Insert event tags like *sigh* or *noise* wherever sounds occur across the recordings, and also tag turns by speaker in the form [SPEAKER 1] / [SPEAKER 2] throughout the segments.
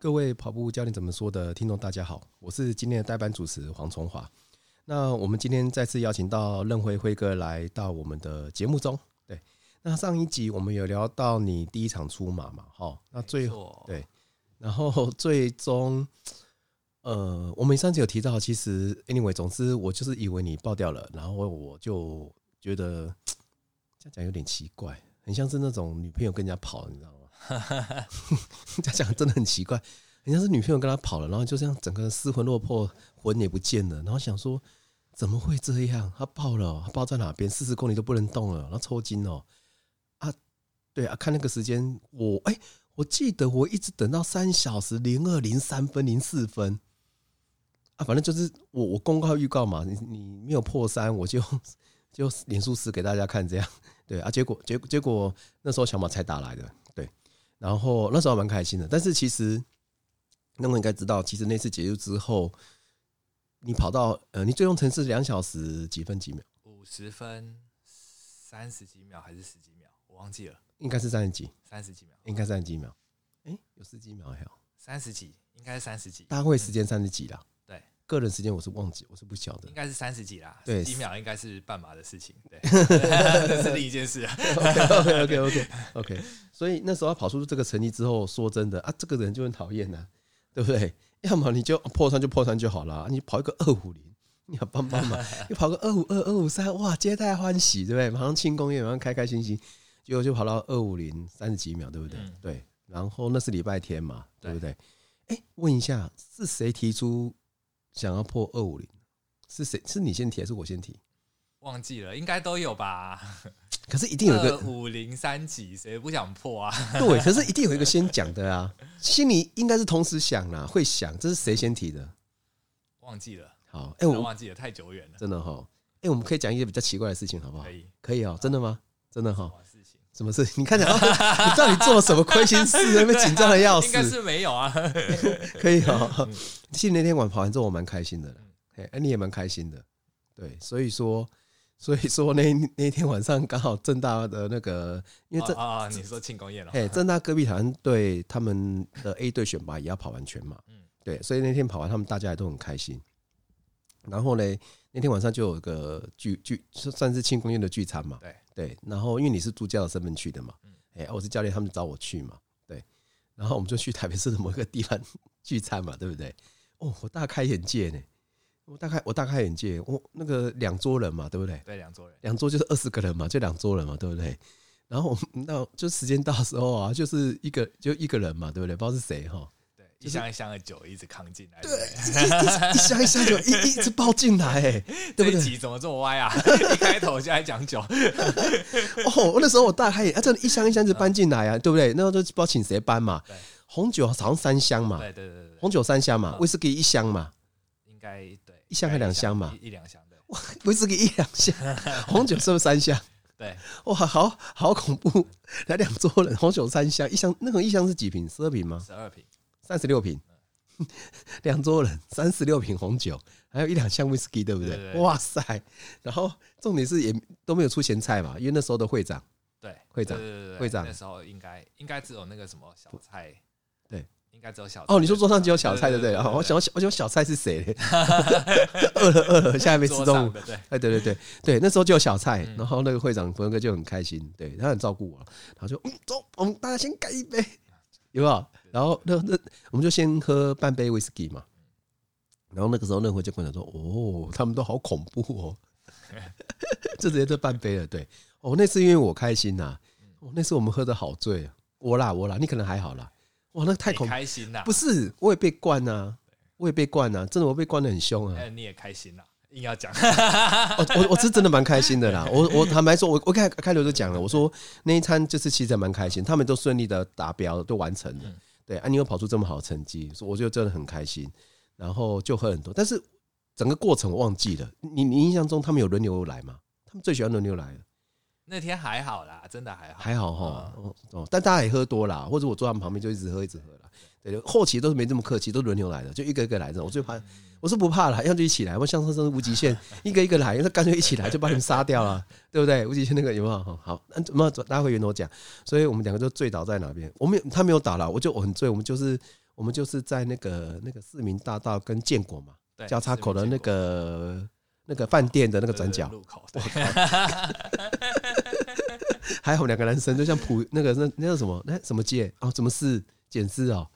[SPEAKER 1] 各位跑步教练怎么说的听众，大家好，我是今天的代班主持黄崇华。那我们今天再次邀请到任辉辉哥来到我们的节目中。对，那上一集我们有聊到你第一场出马嘛？哈，那最后对，然后最终，呃，我们上次有提到，其实 anyway，总之我就是以为你爆掉了，然后我就觉得 *tsk* 这样讲有点奇怪，很像是那种女朋友跟人家跑，你知道吗？哈哈哈，这样讲真的很奇怪，人家是女朋友跟他跑了，然后就这样整个人失魂落魄，魂也不见了，然后想说怎么会这样？他爆了，他爆在哪边？四十公里都不能动了，然后抽筋哦。啊，对啊，看那个时间，我哎、我记得我一直等到三小时零二零三分零四分啊，反正就是我我公告预告嘛，你你没有破三，我就就脸书死给大家看这样，对啊，结果结果结果那时候小马才打来的。然后那时候还蛮开心的，但是其实那我应该知道，其实那次结束之后，你跑到呃，你最终程式两小时几分几秒？
[SPEAKER 2] 五十分三十几秒还是十几秒？我忘记了，
[SPEAKER 1] 应该是三十几，
[SPEAKER 2] 三十几秒，
[SPEAKER 1] 应该三十几秒。哎，有十几秒还有
[SPEAKER 2] 三十几，应该是三十几，
[SPEAKER 1] 大会时间三十几啦。
[SPEAKER 2] 嗯
[SPEAKER 1] 个人时间我是忘记，我是不晓得，
[SPEAKER 2] 应该是三十几啦，
[SPEAKER 1] 对，
[SPEAKER 2] 几秒应该是半马的事情，对，*laughs* 这是另一件事。
[SPEAKER 1] 啊 OK OK OK OK，所以那时候跑出这个成绩之后，说真的啊，这个人就很讨厌呐，对不对？要么你就破三就破三就好了，你跑一个二五零，你要帮帮忙，你跑个二五二二五三，哇，皆大欢喜，对不对？马上庆功宴，马上开开心心，结果就跑到二五零三十几秒，对不对？嗯、对，然后那是礼拜天嘛，对不对？哎、欸，问一下，是谁提出？想要破二五零，是谁？是你先提还是我先提？
[SPEAKER 2] 忘记了，应该都有吧。
[SPEAKER 1] 可是一定有一个
[SPEAKER 2] 五零三几，谁不想破啊？
[SPEAKER 1] 对，可是一定有一个先讲的啊，心里应该是同时想啦，会想这是谁先提的？
[SPEAKER 2] 忘记了。
[SPEAKER 1] 好，哎，我
[SPEAKER 2] 忘记了，太久远了，
[SPEAKER 1] 真的哈。哎，我们可以讲一些比较奇怪的事情，好不好？可以，可以哦。真的吗？真的哈。什么事？你看，*laughs* 你到底做了什么亏心事？那边紧张的要死。
[SPEAKER 2] 应该是没有啊。*laughs*
[SPEAKER 1] 可以哦。*laughs* 其实那天晚跑完之后，我蛮开心的。哎，你也蛮开心的。对，所以说，所以说那那天晚上刚好正大的那个，因为这
[SPEAKER 2] 啊，你说庆功宴了。
[SPEAKER 1] 哎，正大戈壁团队他们的 A 队选拔也要跑完全马。嗯。对，所以那天跑完，他们大家也都很开心。然后呢，那天晚上就有个聚聚，算是庆功宴的聚餐嘛。对。对，然后因为你是助教的身份去的嘛，哎，我是教练，他们找我去嘛，对，然后我们就去台北市的某一个地方 *laughs* 聚餐嘛，对不对？哦，我大开眼界呢，我大开我大开眼界，我那个两桌人嘛，对不对？
[SPEAKER 2] 对，两桌人，
[SPEAKER 1] 两桌就是二十个人嘛，就两桌人嘛，对不对？然后我们到就时间到的时候啊，就是一个就一个人嘛，对不对？不知道是谁哈。
[SPEAKER 2] 一箱一箱的酒一直扛进来，
[SPEAKER 1] 对，一箱一箱酒一 *laughs* 一直抱进来，哎，对不对？
[SPEAKER 2] 怎么这么歪啊？*laughs* 一开头就来讲酒，*laughs*
[SPEAKER 1] 哦，那时候我大开眼，啊，这一箱一箱子搬进来啊，对不对？那时候都不知道请谁搬嘛。红酒好像三箱嘛，对对对对，红酒三箱嘛，威士忌一箱嘛，
[SPEAKER 2] 应该对，
[SPEAKER 1] 一箱还两箱嘛，
[SPEAKER 2] 一两箱对。
[SPEAKER 1] 哇，威士忌一两箱，红酒是不是三箱？
[SPEAKER 2] 对，
[SPEAKER 1] 哇，好好恐怖，来两桌人，红酒三箱，一箱那个一箱是几瓶？十二瓶吗？
[SPEAKER 2] 十二瓶。
[SPEAKER 1] 三十六瓶，*laughs* 两桌人，三十六瓶红酒，还有一两箱威士忌，对不对？哇塞！然后重点是也都没有出咸菜嘛，因为那时候的会长，
[SPEAKER 2] 对，
[SPEAKER 1] 会长，会长，
[SPEAKER 2] 那时候应该应该只有那个什么小菜，
[SPEAKER 1] 对，
[SPEAKER 2] 应该只有小
[SPEAKER 1] 哦。你说桌上只有小菜，对不对？我想，我想小菜是谁？*laughs* 饿了饿了，现在还没吃中午。对，哎，对对对对，那时候就有小菜，然后那个会长冯哥就很开心，对他很照顾我，然后就嗯，走，我们大家先干一杯，有没有？然后那那我们就先喝半杯威士忌嘛，然后那个时候那会就跟我讲说，哦，他们都好恐怖哦，*laughs* 就直接就半杯了。对，哦，那次因为我开心呐，哦，那次我们喝的好醉，我啦我啦，你可能还好啦，哇，那太恐怖，
[SPEAKER 2] 开心呐，
[SPEAKER 1] 不是，我也被灌呐，我也被灌呐，真的我被灌的很凶啊，
[SPEAKER 2] 你也开心呐。硬要讲，*laughs*
[SPEAKER 1] 我我我是真的蛮开心的啦。我我坦白说，我我开开头就讲了，我说那一餐就是其实蛮开心，他们都顺利的达标，都完成了。对，啊，你又跑出这么好的成绩，我觉得真的很开心。然后就喝很多，但是整个过程我忘记了。你你印象中他们有轮流来吗？他们最喜欢轮流来。
[SPEAKER 2] 那天还好啦，真的还好，
[SPEAKER 1] 还好哈。哦，但大家也喝多了，或者我坐他们旁边就一直喝一直喝了。对，后期都是没这么客气，都轮流来的，就一个一个来的。我最怕。我是不怕了，要就一起来。我像上次无极限，*laughs* 一个一个来，那干脆一起来就把你们杀掉了，*laughs* 对不对？无极限那个有没有？好，那么大家会圆我讲，所以我们两个就醉倒在哪边？我们他没有倒了，我就我很醉。我们就是我们就是在那个那个市民大道跟建国嘛交叉口的那个那个饭店的那个转角路口。*laughs* 还好两个男生就像普那个那那个什么那什么街哦，怎么是简诗哦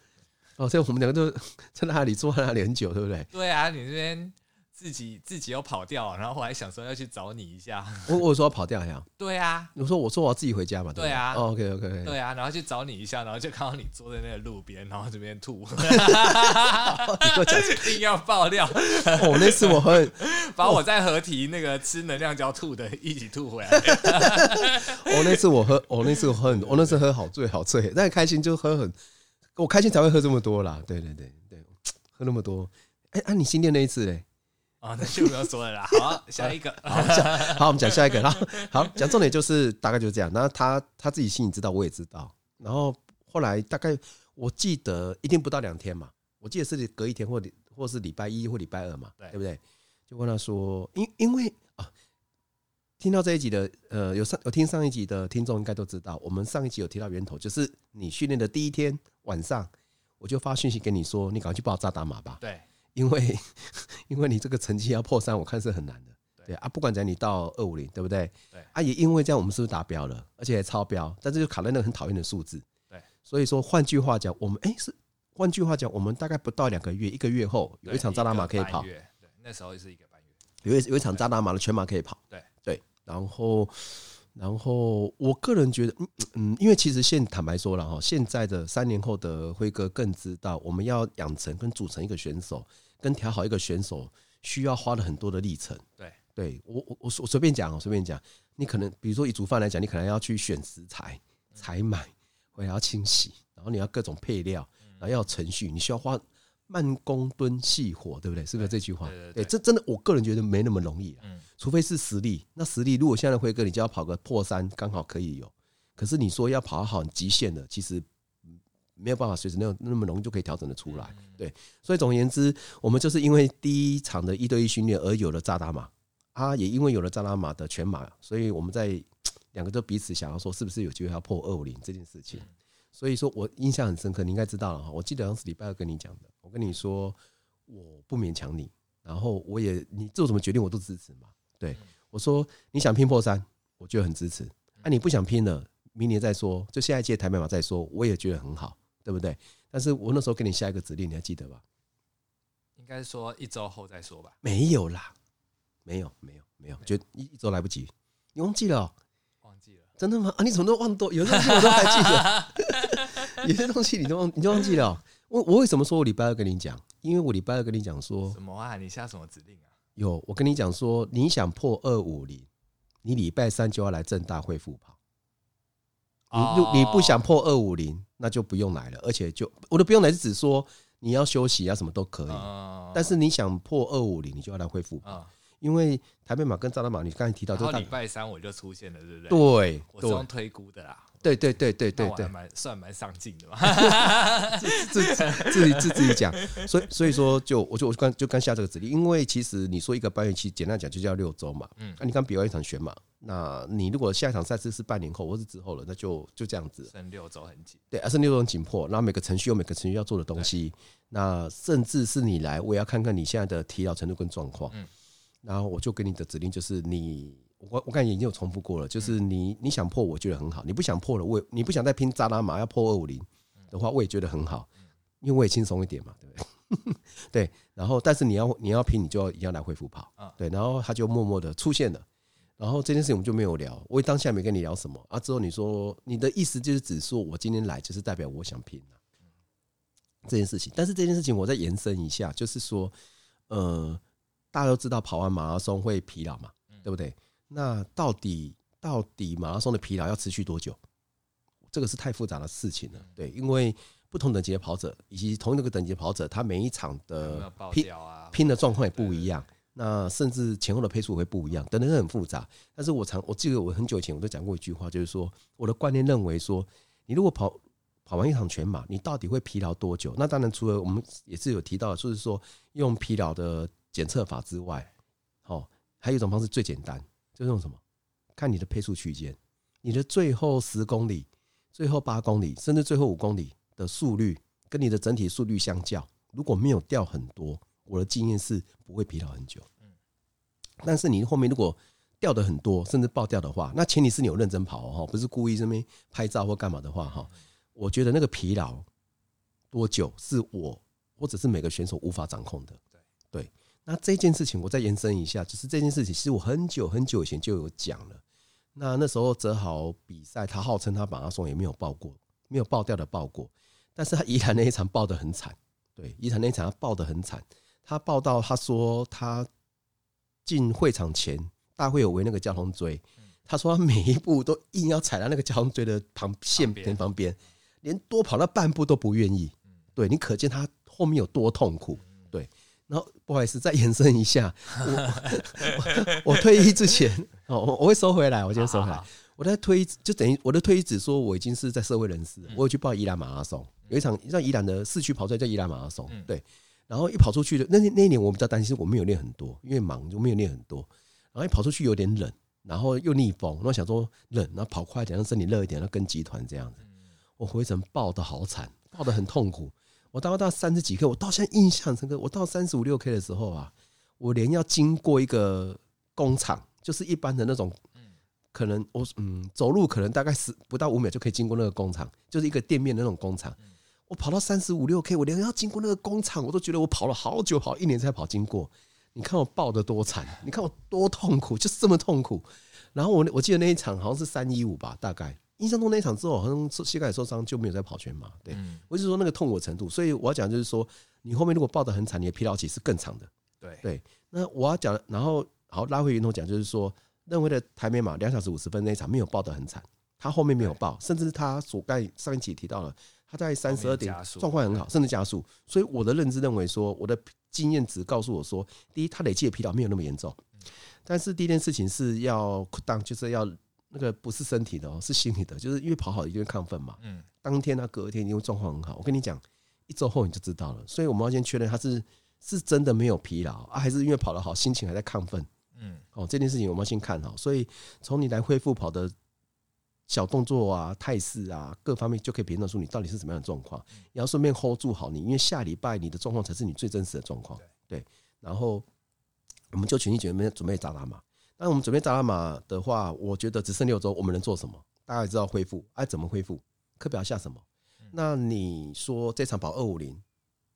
[SPEAKER 1] 哦，所以我们两个就 *laughs* 在那里坐在那里很久，对不对？
[SPEAKER 2] 对啊，你这边。自己自己又跑掉，然后我还想说要去找你一下。
[SPEAKER 1] 我我说要跑掉呀？*laughs*
[SPEAKER 2] 对啊，
[SPEAKER 1] 我说我说我要自己回家嘛。
[SPEAKER 2] 对啊。
[SPEAKER 1] 哦，OK OK。
[SPEAKER 2] 对啊，然后去找你一下，然后就看到你坐在那个路边，然后这边吐。*laughs*
[SPEAKER 1] 你给我讲，
[SPEAKER 2] 硬要爆料。
[SPEAKER 1] 哦，那次我很
[SPEAKER 2] 把我在合体那个吃能量胶吐的一起吐回来。
[SPEAKER 1] 哦，那次我喝，哦，那次我喝，我那次喝好醉好醉，但开心就喝很，我开心才会喝这么多啦。对对对对，喝那么多。哎，啊，你新店那一次嘞？
[SPEAKER 2] 啊，那就不要说了啦。好，下一个。*laughs*
[SPEAKER 1] 好，好，我们讲下一个。然后，好，讲重点就是大概就是这样。然后他他自己心里知道，我也知道。然后后来大概我记得一定不到两天嘛，我记得是隔一天或或是礼拜一或礼拜二嘛，对，对不对？就问他说，因因为啊，听到这一集的呃，有上有听上一集的听众应该都知道，我们上一集有提到源头，就是你训练的第一天晚上，我就发讯息给你说，你赶快去报扎达马吧。
[SPEAKER 2] 对。
[SPEAKER 1] 因为，*laughs* 因为你这个成绩要破三，我看是很难的。对啊，不管怎样，你到二五零，对不对？对啊，也因为这样，我们是不是达标了？而且还超标，但是就卡在那个很讨厌的数字。对，所以说，换句话讲，我们哎是，换句话讲，我们大概不到两个月，一个月后有一场扎达马可以跑。
[SPEAKER 2] 对，那时候是一个半月。
[SPEAKER 1] 有一有一场扎达马的全马可以跑。对对，然后。然后，我个人觉得，嗯嗯，因为其实现坦白说了哈，现在的三年后的辉哥更知道，我们要养成跟组成一个选手，跟调好一个选手，需要花了很多的历程。对，对我我我我随便讲，我随便讲，你可能比如说以煮饭来讲，你可能要去选食材、采买，或者要清洗，然后你要各种配料，然后要程序，你需要花。慢工蹲细活，对不对？是不是这句话？对，这真的，我个人觉得没那么容易。嗯，除非是实力。那实力，如果现在的辉哥，你就要跑个破三，刚好可以有。可是你说要跑好极限的，其实没有办法随时那种那么容易就可以调整的出来。对，所以总而言之，我们就是因为第一场的一对一训练而有了扎达马，啊，也因为有了扎达马的全马，所以我们在两个都彼此想要说，是不是有机会要破二五零这件事情。所以说我印象很深刻，你应该知道了哈。我记得好像是礼拜二跟你讲的。我跟你说，我不勉强你，然后我也你做什么决定我都支持嘛。对，我说你想拼破三，我觉得很支持。啊，你不想拼了，明年再说，就下一届台北马再说，我也觉得很好，对不对？但是我那时候给你下一个指令，你还记得吧？
[SPEAKER 2] 应该说一周后再说吧。
[SPEAKER 1] 没有啦，没有，没有，没有，觉得一一周来不及，你忘记了喔？
[SPEAKER 2] 真
[SPEAKER 1] 的吗？*laughs* 啊，你怎么都忘多？有些东西我都还记得，*laughs* 有些东西你都忘，你都忘记了喔？我我为什么说我礼拜二跟你讲？因为我礼拜二跟你讲说
[SPEAKER 2] 什么啊？你下什么指令啊？
[SPEAKER 1] 有，我跟你讲说，你想破二五零，你礼拜三就要来正大恢复跑。你你不想破二五零，那就不用来了。而且就我都不用来，是指说你要休息啊，什么都可以。但是你想破二五零，你就要来恢复跑。因为台北马跟扎达马，你刚才提到，就
[SPEAKER 2] 礼拜三我就出现了，对不对？
[SPEAKER 1] 对，
[SPEAKER 2] 我是用推估的啦。
[SPEAKER 1] 对对对对对对，
[SPEAKER 2] 蛮算蛮上进的嘛，*laughs*
[SPEAKER 1] 自自自己自自己讲，所以所以说就我就我刚就刚下这个指令，因为其实你说一个半月期，简单讲就叫六周嘛，嗯，那你刚比完一场选马，那你如果下一场赛事是半年后或是之后了，那就就这样子，
[SPEAKER 2] 剩六周很紧，
[SPEAKER 1] 对，而是六周很紧迫，然后每个程序有每个程序要做的东西，那甚至是你来，我也要看看你现在的疲劳程度跟状况，嗯，然后我就给你的指令就是你。我我感觉已经有重复过了，就是你你想破，我觉得很好；你不想破了，我也你不想再拼扎拉马要破二五零的话，我也觉得很好，因为我也轻松一点嘛，对不对？*laughs* 对。然后，但是你要你要拼，你就要一定要来恢复跑，对。然后他就默默的出现了，然后这件事情我们就没有聊，我当下没跟你聊什么啊。之后你说你的意思就是只说我今天来就是代表我想拼了这件事情，但是这件事情我再延伸一下，就是说，呃，大家都知道跑完马拉松会疲劳嘛，对不对？那到底到底马拉松的疲劳要持续多久？这个是太复杂的事情了。对，因为不同等级的跑者以及同一个等级的跑者，他每一场的拼拼的状况也不一样。那甚至前后的配速会不一样，等等，很复杂。但是我常我记得我很久以前我都讲过一句话，就是说我的观念认为说，你如果跑跑完一场全马，你到底会疲劳多久？那当然除了我们也是有提到，就是说用疲劳的检测法之外，哦，还有一种方式最简单。就是用什么？看你的配速区间，你的最后十公里、最后八公里，甚至最后五公里的速率跟你的整体速率相较，如果没有掉很多，我的经验是不会疲劳很久。但是你后面如果掉的很多，甚至爆掉的话，那前提是你有认真跑哦，不是故意这边拍照或干嘛的话哈。我觉得那个疲劳多久是我或者是每个选手无法掌控的。对，那这件事情我再延伸一下，就是这件事情其实我很久很久以前就有讲了。那那时候泽豪比赛，他号称他马拉松也没有爆过，没有爆掉的爆过，但是他宜兰那一场爆得很惨。对，宜兰那一场他爆得很惨，他报到他说他进会场前。大会有围那个交通锥，他说他每一步都硬要踩到那个交通锥的旁线边旁边，连多跑那半步都不愿意。对，你可见他后面有多痛苦。对，然后不好意思，再延伸一下，*laughs* 我 *laughs* 我退役之前哦，我我会收回来，我先收回来。我在退役就等于我的退役只说我已经是在社会人士，我有去报宜兰马拉松，有一场让宜兰的市区跑出来叫宜兰马拉松。对，然后一跑出去的那那一年我比较担心，我没有练很多，因为忙就没有练很多。然后一跑出去有点冷，然后又逆风，然后想说冷，然后跑快一点，让身体热一点，然后跟集团这样子。我回程爆的好惨，爆的很痛苦。我到到三十几 K，我到现在印象深刻。我到三十五六 K 的时候啊，我连要经过一个工厂，就是一般的那种，可能我嗯走路可能大概十不到五秒就可以经过那个工厂，就是一个店面的那种工厂。我跑到三十五六 K，我连要经过那个工厂，我都觉得我跑了好久，跑一年才跑经过。你看我爆的多惨，你看我多痛苦，就是这么痛苦。然后我我记得那一场好像是三一五吧，大概印象中那一场之后，好像膝盖受伤就没有再跑全马。对，我就是说那个痛苦程度。所以我要讲就是说，你后面如果爆得很惨，你的疲劳期是更长的。
[SPEAKER 2] 对
[SPEAKER 1] 对，那我要讲，然后好拉回源头讲，就是说，认为的台北马两小时五十分那一场没有爆得很惨，他后面没有爆，甚至他所盖上一集提到了他在三十二点状况很好，甚至加速。所以我的认知认为说，我的。经验值告诉我说，第一，他累积的疲劳没有那么严重，但是第一件事情是要当就是要那个不是身体的哦，是心理的，就是因为跑好一定会亢奋嘛。嗯，当天他隔天因为状况很好，我跟你讲，一周后你就知道了。所以我们要先确认他是是真的没有疲劳啊，还是因为跑得好，心情还在亢奋。嗯，哦，这件事情我们要先看好。所以从你来恢复跑的。小动作啊，态势啊，各方面就可以评断出你到底是什么样的状况。也要顺便 hold 住好你，因为下礼拜你的状况才是你最真实的状况。对，然后我们就全心全意准备扎达马。那我们准备扎拉马的话，我觉得只剩六周，我们能做什么？大家也知道恢复，哎，怎么恢复？课表下什么？那你说这场跑二五零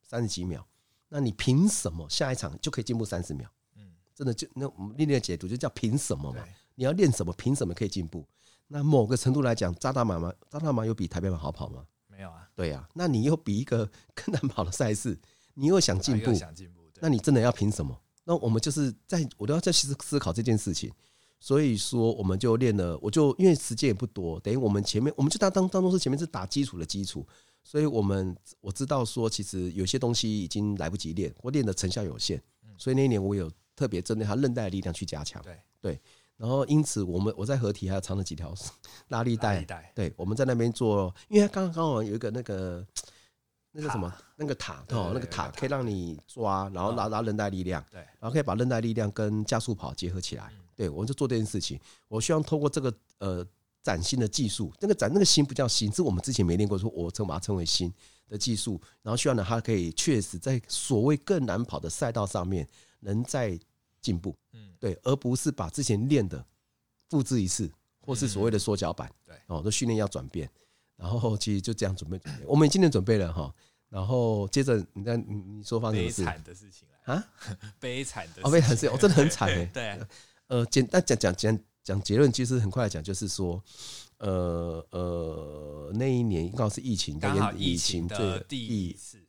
[SPEAKER 1] 三十几秒，那你凭什么下一场就可以进步三十秒？嗯，真的就那我们练练的解读就叫凭什么嘛？你要练什么？凭什么可以进步？那某个程度来讲，扎达马吗？扎达马有比台北马好跑吗？
[SPEAKER 2] 没有啊。
[SPEAKER 1] 对啊，那你又比一个 *laughs* 更难跑的赛事，你又想进步，想进步，那你真的要凭什么？那我们就是在，我都要在思思考这件事情。所以说，我们就练了，我就因为时间也不多，等于我们前面，我们就当当当中是前面是打基础的基础，所以我们我知道说，其实有些东西已经来不及练，我练的成效有限，所以那一年我有特别针对他韧带的力量去加强。对对。然后，因此我们我在合体还藏了几条 *laughs* 拉力带，对，我们在那边做，因为刚刚刚好有一个那个那个什么？那个塔哦，那个塔可以让你抓，然后拉拉韧带力量，对，然后可以把韧带力量跟加速跑结合起来，对，我们就做这件事情。我希望通过这个呃崭新的技术，那个崭那个新不叫新，是我们之前没练过，说我称把它称为新的技术，然后希望呢它可以确实在所谓更难跑的赛道上面能在。进步，嗯，对，而不是把之前练的复制一次，或是所谓的缩脚版，对，哦，这训练要转变，然后其实就这样准备。准备，我们今天准备了哈，然后接着你在你你说发生
[SPEAKER 2] 悲惨的事情啊？*laughs* 悲惨的，
[SPEAKER 1] 哦，悲惨事，哦，真的很惨哎，*laughs*
[SPEAKER 2] 对，
[SPEAKER 1] 呃，简单讲讲讲讲结论，其实很快讲，就是说，呃呃，那一年刚好是疫情，
[SPEAKER 2] 刚好疫情的第一次。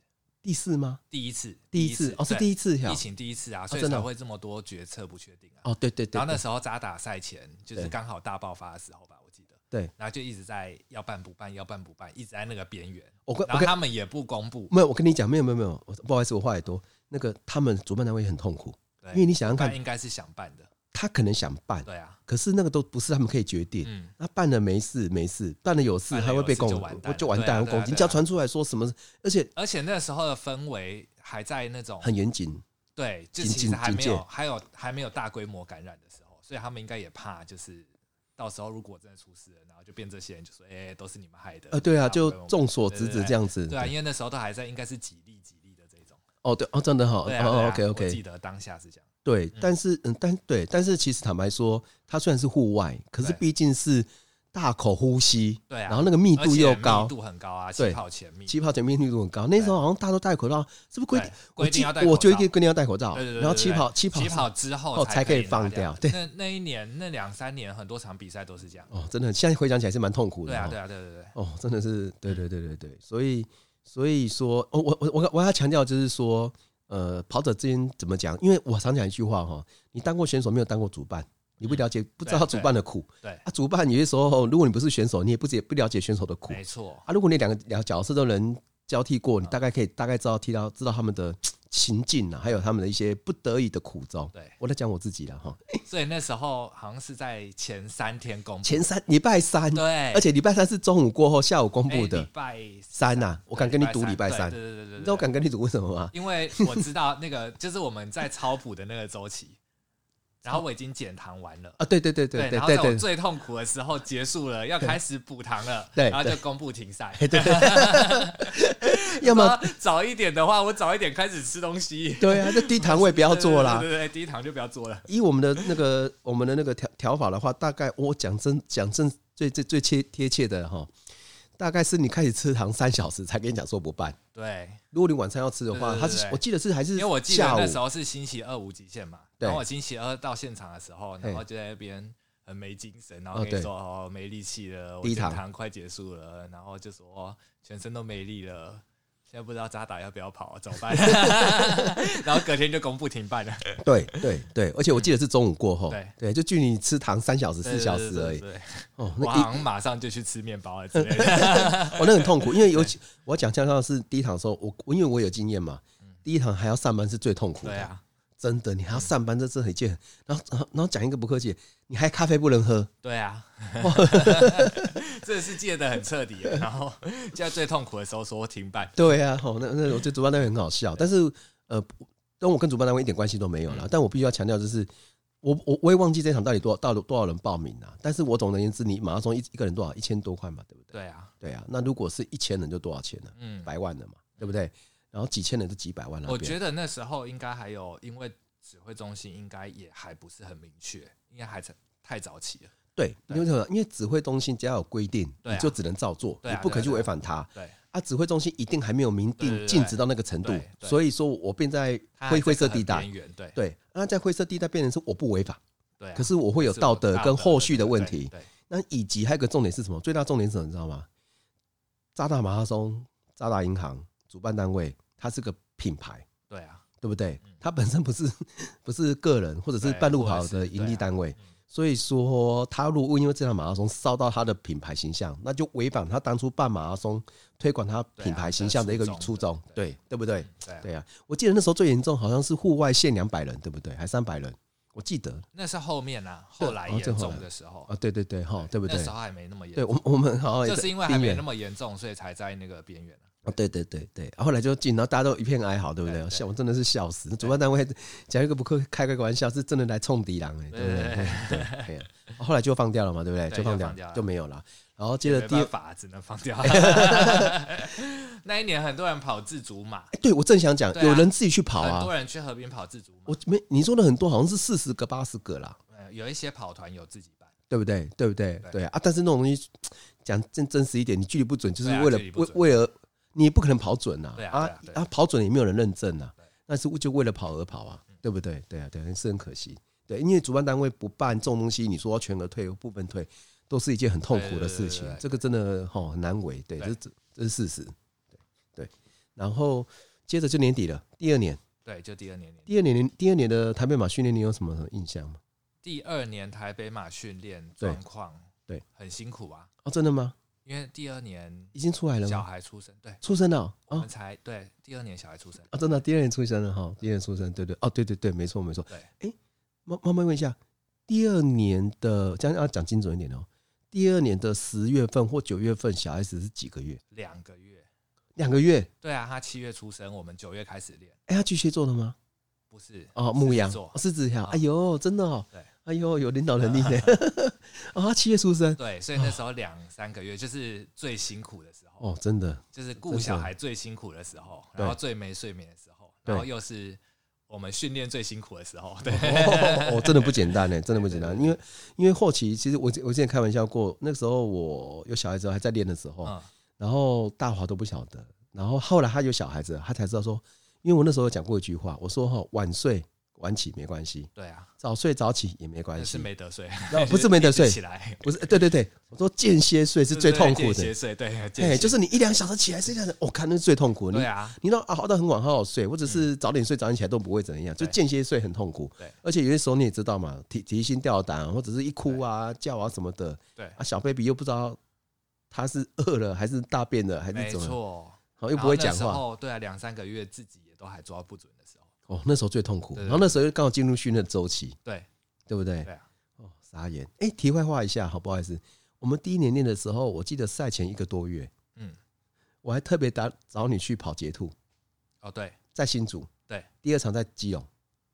[SPEAKER 1] 第四吗？
[SPEAKER 2] 第一次，
[SPEAKER 1] 第一次哦，是第一次，
[SPEAKER 2] 疫情第一次啊，所以才会这么多决策不确定啊。
[SPEAKER 1] 哦，对对对。
[SPEAKER 2] 然后那时候渣打赛前就是刚好大爆发的时候吧。
[SPEAKER 1] 对。
[SPEAKER 2] 然后就一直在要办不办，要办不办，一直在那个边缘。我跟，然后他们也不公布。
[SPEAKER 1] 没有，我跟你讲，没有没有没有，不好意思，我话也多。那个他们主办单位很痛苦，因为你想想看，
[SPEAKER 2] 应该是想办的。
[SPEAKER 1] 他可能想办，
[SPEAKER 2] 对啊，
[SPEAKER 1] 可是那个都不是他们可以决定。嗯，那办了没事没事，办了有事还会被攻，就完蛋，攻击。你只要传出来说什么，而且
[SPEAKER 2] 而且那时候的氛围还在那种
[SPEAKER 1] 很严谨，
[SPEAKER 2] 对，就其实还没有还有还没有大规模感染的时候，所以他们应该也怕，就是到时候如果真的出事了，然后就变这些人就说，哎、欸，都是你们害的。
[SPEAKER 1] 呃，对啊，就众所指指这样子。
[SPEAKER 2] 对啊，因为那时候都还在，应该是几例几例的这种。
[SPEAKER 1] 哦，对哦，真的好。
[SPEAKER 2] 哦啊，
[SPEAKER 1] 哦，OK OK。
[SPEAKER 2] 记得当下是这样。
[SPEAKER 1] 对，但是嗯，但对，但是其实坦白说，它虽然是户外，可是毕竟是。大口呼吸，
[SPEAKER 2] 对啊，
[SPEAKER 1] 然后那个密度又高，
[SPEAKER 2] 密度很高啊，气泡前密，
[SPEAKER 1] 气泡前密度很高。那时候好像大家都戴口罩，是不是规定？
[SPEAKER 2] 规定要戴口罩，
[SPEAKER 1] 我觉得规定要戴口罩。
[SPEAKER 2] 对对对。
[SPEAKER 1] 然后气泡气泡
[SPEAKER 2] 起跑之后才
[SPEAKER 1] 可以放掉。对，
[SPEAKER 2] 那那一年那两三年很多场比赛都是这样。
[SPEAKER 1] 哦，真的，现在回想起来是蛮痛苦的。
[SPEAKER 2] 对啊，对啊，对对对。
[SPEAKER 1] 哦，真的是，对对对对对。所以所以说，哦，我我我我要强调就是说，呃，跑者之间怎么讲？因为我常讲一句话哈，你当过选手，没有当过主办。你不了解，不知道主办的苦。
[SPEAKER 2] 对
[SPEAKER 1] 啊，主办有些时候，如果你不是选手，你也不解不了解选手的苦。
[SPEAKER 2] 没错
[SPEAKER 1] 啊，如果你两个两个角色都能交替过，你大概可以大概知道踢到知道他们的情境啊，还有他们的一些不得已的苦衷。
[SPEAKER 2] 对，
[SPEAKER 1] 我在讲我自己了哈。
[SPEAKER 2] 所以那时候好像是在前三天公布，
[SPEAKER 1] 前三礼拜三，
[SPEAKER 2] 对，
[SPEAKER 1] 而且礼拜三是中午过后下午公布的。
[SPEAKER 2] 礼拜
[SPEAKER 1] 三呐，我敢跟你赌礼拜三。
[SPEAKER 2] 对对对对，
[SPEAKER 1] 你知道我敢跟你赌为什么吗？
[SPEAKER 2] 因为我知道那个就是我们在超普的那个周期。然后我已经减糖完了啊，
[SPEAKER 1] 对对对对对，
[SPEAKER 2] 然后在我最痛苦的时候结束了，要开始补糖了，对，然后就公布停赛。*laughs* 对，*laughs* 要么早一点的话，我早一点开始吃东西。对啊，这低糖我也不要做啦，*laughs* 对对对，低糖就不要做了。
[SPEAKER 1] 以我们的那个我们的那个调调法的话，大概我讲真讲真最最最贴贴切的哈。大概是你开始吃糖三小时才跟你讲说不办。
[SPEAKER 2] 对，如
[SPEAKER 1] 果你晚餐要吃的话，他是我记得是还是
[SPEAKER 2] 因为我记得那时候是星期二无极限嘛，然后我星期二到现场的时候，然后就在那边很没精神，然后跟你说哦没力气了，我减糖快结束了，然后就说全身都没力了。现在不知道渣打要不要跑，怎么办？*laughs* 然后隔天就公布停办了。
[SPEAKER 1] 对对对，而且我记得是中午过后。对对，就距你吃糖三小时四小时而已。对，
[SPEAKER 2] 哦，我好像马上就去吃面包了之类的。
[SPEAKER 1] 哦，那很痛苦，因为尤 *laughs* 其我讲像是第一堂的时候，我因为我有经验嘛，第一堂还要上班是最痛苦的。对啊。真的，你还要上班，这是很贱。然后，然后，然后讲一个不客气，你还咖啡不能喝。
[SPEAKER 2] 对啊，*laughs* 这是戒的很彻底。然后，现在最痛苦的时候说停办。
[SPEAKER 1] 对啊，哦，那那我觉得主办单位很好笑，但是呃，跟我跟主办单位一点关系都没有了。但我必须要强调，就是我我我也忘记这场到底多少到多少人报名了。但是我总而言之，你马拉松一一个人多少？一千多块嘛，对不对？
[SPEAKER 2] 对啊，
[SPEAKER 1] 对啊。那如果是一千人，就多少钱呢？嗯，百万的嘛，对不对？然后几千人是几百万了。
[SPEAKER 2] 我觉得那时候应该还有，因为指挥中心应该也还不是很明确，应该还是太早期了。
[SPEAKER 1] 对，因为什么？因为指挥中心只要有规定，你就只能照做，你不可以去违反它。对啊，指挥中心一定还没有明定禁止到那个程度，所以说我便在灰灰色地带。对对，那在灰色地带变成是我不违法，对，可是我会有道德跟后续的问题。那以及还有一个重点是什么？最大重点是什么？你知道吗？渣打马拉松、渣打银行。主办单位，它是个品牌，
[SPEAKER 2] 对啊，
[SPEAKER 1] 对不对？它本身不是 *laughs* 不是个人或者是半路跑的盈利单位，所以说他如果因为这场马拉松烧到他的品牌形象，那就违反他当初办马拉松推广他品牌形象的一个初衷，对对不对？对啊，我记得那时候最严重好像是户外限两百人，对不对？还三百人？我记得
[SPEAKER 2] 那是后面啊，后来严重的时候
[SPEAKER 1] 啊，对对对，哈，对不对？
[SPEAKER 2] 那时候还没那么严重，
[SPEAKER 1] 对，我 *laughs* 我们好像
[SPEAKER 2] 就是因为还没那么严重，所以才在那个边缘。
[SPEAKER 1] 哦，对对对对，后来就进，然后大家都一片哀嚎，对不对？笑，我真的是笑死。主办单位讲一个不客开个玩笑，是真的来冲敌狼哎，对不对？对，后来就放掉了嘛，对不对？就放掉，就没有了。然后接着第二
[SPEAKER 2] 法只能放掉。*laughs* 那一年很多人跑自主马，
[SPEAKER 1] 对我正想讲，有人自己去跑啊，
[SPEAKER 2] 很多人去河边跑自主马。
[SPEAKER 1] 我没你说的很多，好像是四十个、八十个啦。
[SPEAKER 2] 有一些跑团有自己办，
[SPEAKER 1] 对不对？对不对？对啊。但是那种东西讲真真实一点，你距离不准，就是为了为为了。你也不可能跑准呐，啊啊，跑准也没有人认证呐，那是就为了跑而跑啊，对不对？对啊，对，是很可惜。对，因为主办单位不办这种东西，你说全额退、部分退，都是一件很痛苦的事情。这个真的哈很难为，对，这这这是事实。对对，然后接着就年底了，第二年，
[SPEAKER 2] 对，就第二年。
[SPEAKER 1] 第二年，第二年的台北马训练，你有什么印象吗？
[SPEAKER 2] 第二年台北马训练状况，对，很辛苦啊。
[SPEAKER 1] 哦，真的吗？
[SPEAKER 2] 因为第二年
[SPEAKER 1] 已经出来了，
[SPEAKER 2] 小孩出生，对，
[SPEAKER 1] 出生了，
[SPEAKER 2] 我们才对，第二年小孩出生
[SPEAKER 1] 啊，真的，第二年出生了哈，第二年出生，对对，哦，对对对，没错没错，对，哎，妈妈妈问一下，第二年的，这样要讲精准一点哦，第二年的十月份或九月份，小孩子是几个月？
[SPEAKER 2] 两个月，
[SPEAKER 1] 两个月，
[SPEAKER 2] 对啊，他七月出生，我们九月开始练，
[SPEAKER 1] 哎，他巨蟹座的吗？
[SPEAKER 2] 不是
[SPEAKER 1] 哦，牧羊座，狮子呀，哎呦，真的哦，对，哎呦，有领导能力呢，啊，*laughs* 七月出生，
[SPEAKER 2] 对，所以那时候两三个月就是最辛苦的时候，
[SPEAKER 1] 哦，真的，
[SPEAKER 2] 就是顾小孩最辛苦的时候，然后最没睡眠的时候，然后又是我们训练最辛苦的时候，对，
[SPEAKER 1] 哦，*laughs* 真的不简单呢，真的不简单，因为因为后期其实我我之前开玩笑过，那个时候我有小孩子还在练的时候，然后大华都不晓得，然后后来他有小孩子，他才知道说。因为我那时候讲过一句话，我说哈，晚睡晚起没关系，
[SPEAKER 2] 对啊，
[SPEAKER 1] 早睡早起也没关系，
[SPEAKER 2] 是没得睡，*laughs*
[SPEAKER 1] 不是没得睡 *laughs* 起来，不是，对对对，我说间歇睡是最痛苦的，
[SPEAKER 2] 间歇睡对，
[SPEAKER 1] 哎，就是你一两小时起来睡觉，我看那是最痛苦的，对啊，你都熬到很晚，好好睡，或者是早点睡早点起来都不会怎样，就间歇睡很痛苦，对，而且有些时候你也知道嘛，提提心吊胆，或者是一哭啊叫啊什么的，对。啊，小 baby 又不知道他是饿了还是大便了还是怎么，没错，好又不会讲话，
[SPEAKER 2] 对啊，两三个月自己也。都还抓不准
[SPEAKER 1] 哦，那时候最痛苦。然后那时候又刚好进入训练周期，
[SPEAKER 2] 对，
[SPEAKER 1] 对不对？
[SPEAKER 2] 对啊。
[SPEAKER 1] 哦，傻眼。哎，题外话一下，好不好意思。我们第一年练的时候，我记得赛前一个多月，嗯，我还特别打找你去跑捷兔。
[SPEAKER 2] 哦，对，
[SPEAKER 1] 在新竹。
[SPEAKER 2] 对，
[SPEAKER 1] 第二场在基隆。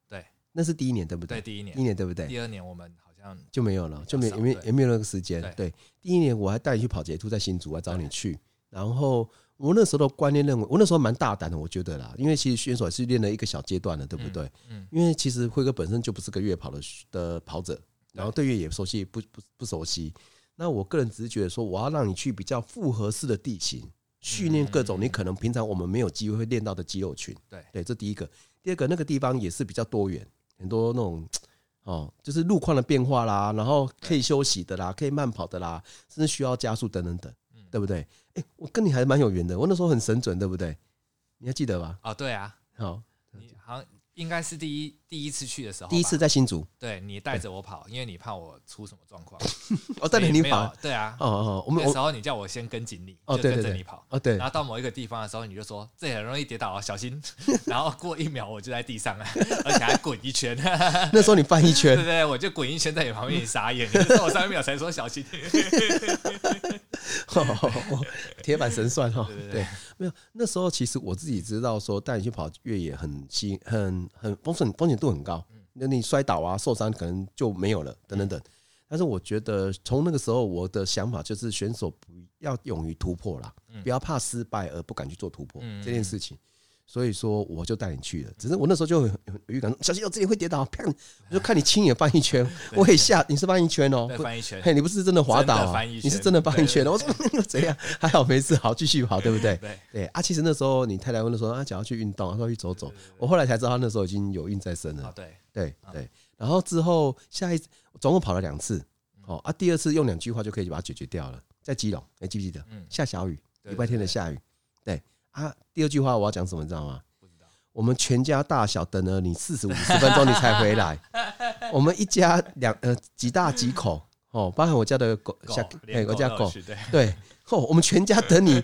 [SPEAKER 2] 对，
[SPEAKER 1] 那是第一年，对不对？
[SPEAKER 2] 对，第一年，
[SPEAKER 1] 第一年对不对？
[SPEAKER 2] 第二年我们好像
[SPEAKER 1] 就没有了，就没也没也没有那个时间。对，第一年我还带你去跑捷兔，在新竹，还找你去，然后。我那时候的观念认为，我那时候蛮大胆的，我觉得啦，因为其实选手也是练了一个小阶段的，对不对？嗯，因为其实辉哥本身就不是个越野跑的的跑者，然后对越野熟悉不不不熟悉。那我个人只是觉得说，我要让你去比较复合式的地形训练各种你可能平常我们没有机会会练到的肌肉群。对对，这第一个。第二个，那个地方也是比较多元，很多那种哦，就是路况的变化啦，然后可以休息的啦，可以慢跑的啦，甚至需要加速等等等。对不对？哎、欸，我跟你还蛮有缘的，我那时候很神准，对不对？你还记得吧？
[SPEAKER 2] 哦，对啊，好，你好像应该是第一第一次去的时候，
[SPEAKER 1] 第一次在新竹，
[SPEAKER 2] 对，你带着我跑，因为你怕我出什么状况。*laughs*
[SPEAKER 1] 哦，带着你跑，
[SPEAKER 2] 对啊，
[SPEAKER 1] 哦哦，
[SPEAKER 2] 我们那时候你叫我先跟紧你，就跟着你跑，
[SPEAKER 1] 哦对，
[SPEAKER 2] 然后到某一个地方的时候，你就说这很容易跌倒，小心。*laughs* 然后过一秒我就在地上了，而且还滚一圈。*laughs*
[SPEAKER 1] 那时候你翻一圈，
[SPEAKER 2] 对对，我就滚一圈在你旁边，你傻眼，我三秒才说小心。
[SPEAKER 1] 铁板神算哈，对，没有那时候其实我自己知道说带你去跑越野很新很很风险风险度很高，那你摔倒啊受伤可能就没有了等等等。但是我觉得从那个时候我的想法就是选手不要勇于突破啦，不要怕失败而不敢去做突破这件事情。所以说我就带你去了，只是我那时候就有预感，小心我自己会跌倒。啪！我就看你亲眼翻一圈，我也吓，你是翻一圈哦，
[SPEAKER 2] 翻一圈。
[SPEAKER 1] 嘿，你不是真的滑倒啊？你是真的翻一圈。我说 *laughs* 怎样？还好没事，好继续跑，对不对？对啊。其实那时候你太太问的时候，啊，想要去运动，她说去走走。我后来才知道，她那时候已经有孕在身了。
[SPEAKER 2] 对
[SPEAKER 1] 对对。然后之后下一次总共跑了两次，哦啊，第二次用两句话就可以把它解决掉了，在基隆，还记不记得？下小雨，礼拜天的下雨，对。啊，第二句话我要讲什么，你知道吗？我们全家大小等了你四十五十分钟，你才回来。*laughs* 我们一家两呃几大几口哦，包含我家的狗小哎我家狗对哦，我们全家等你。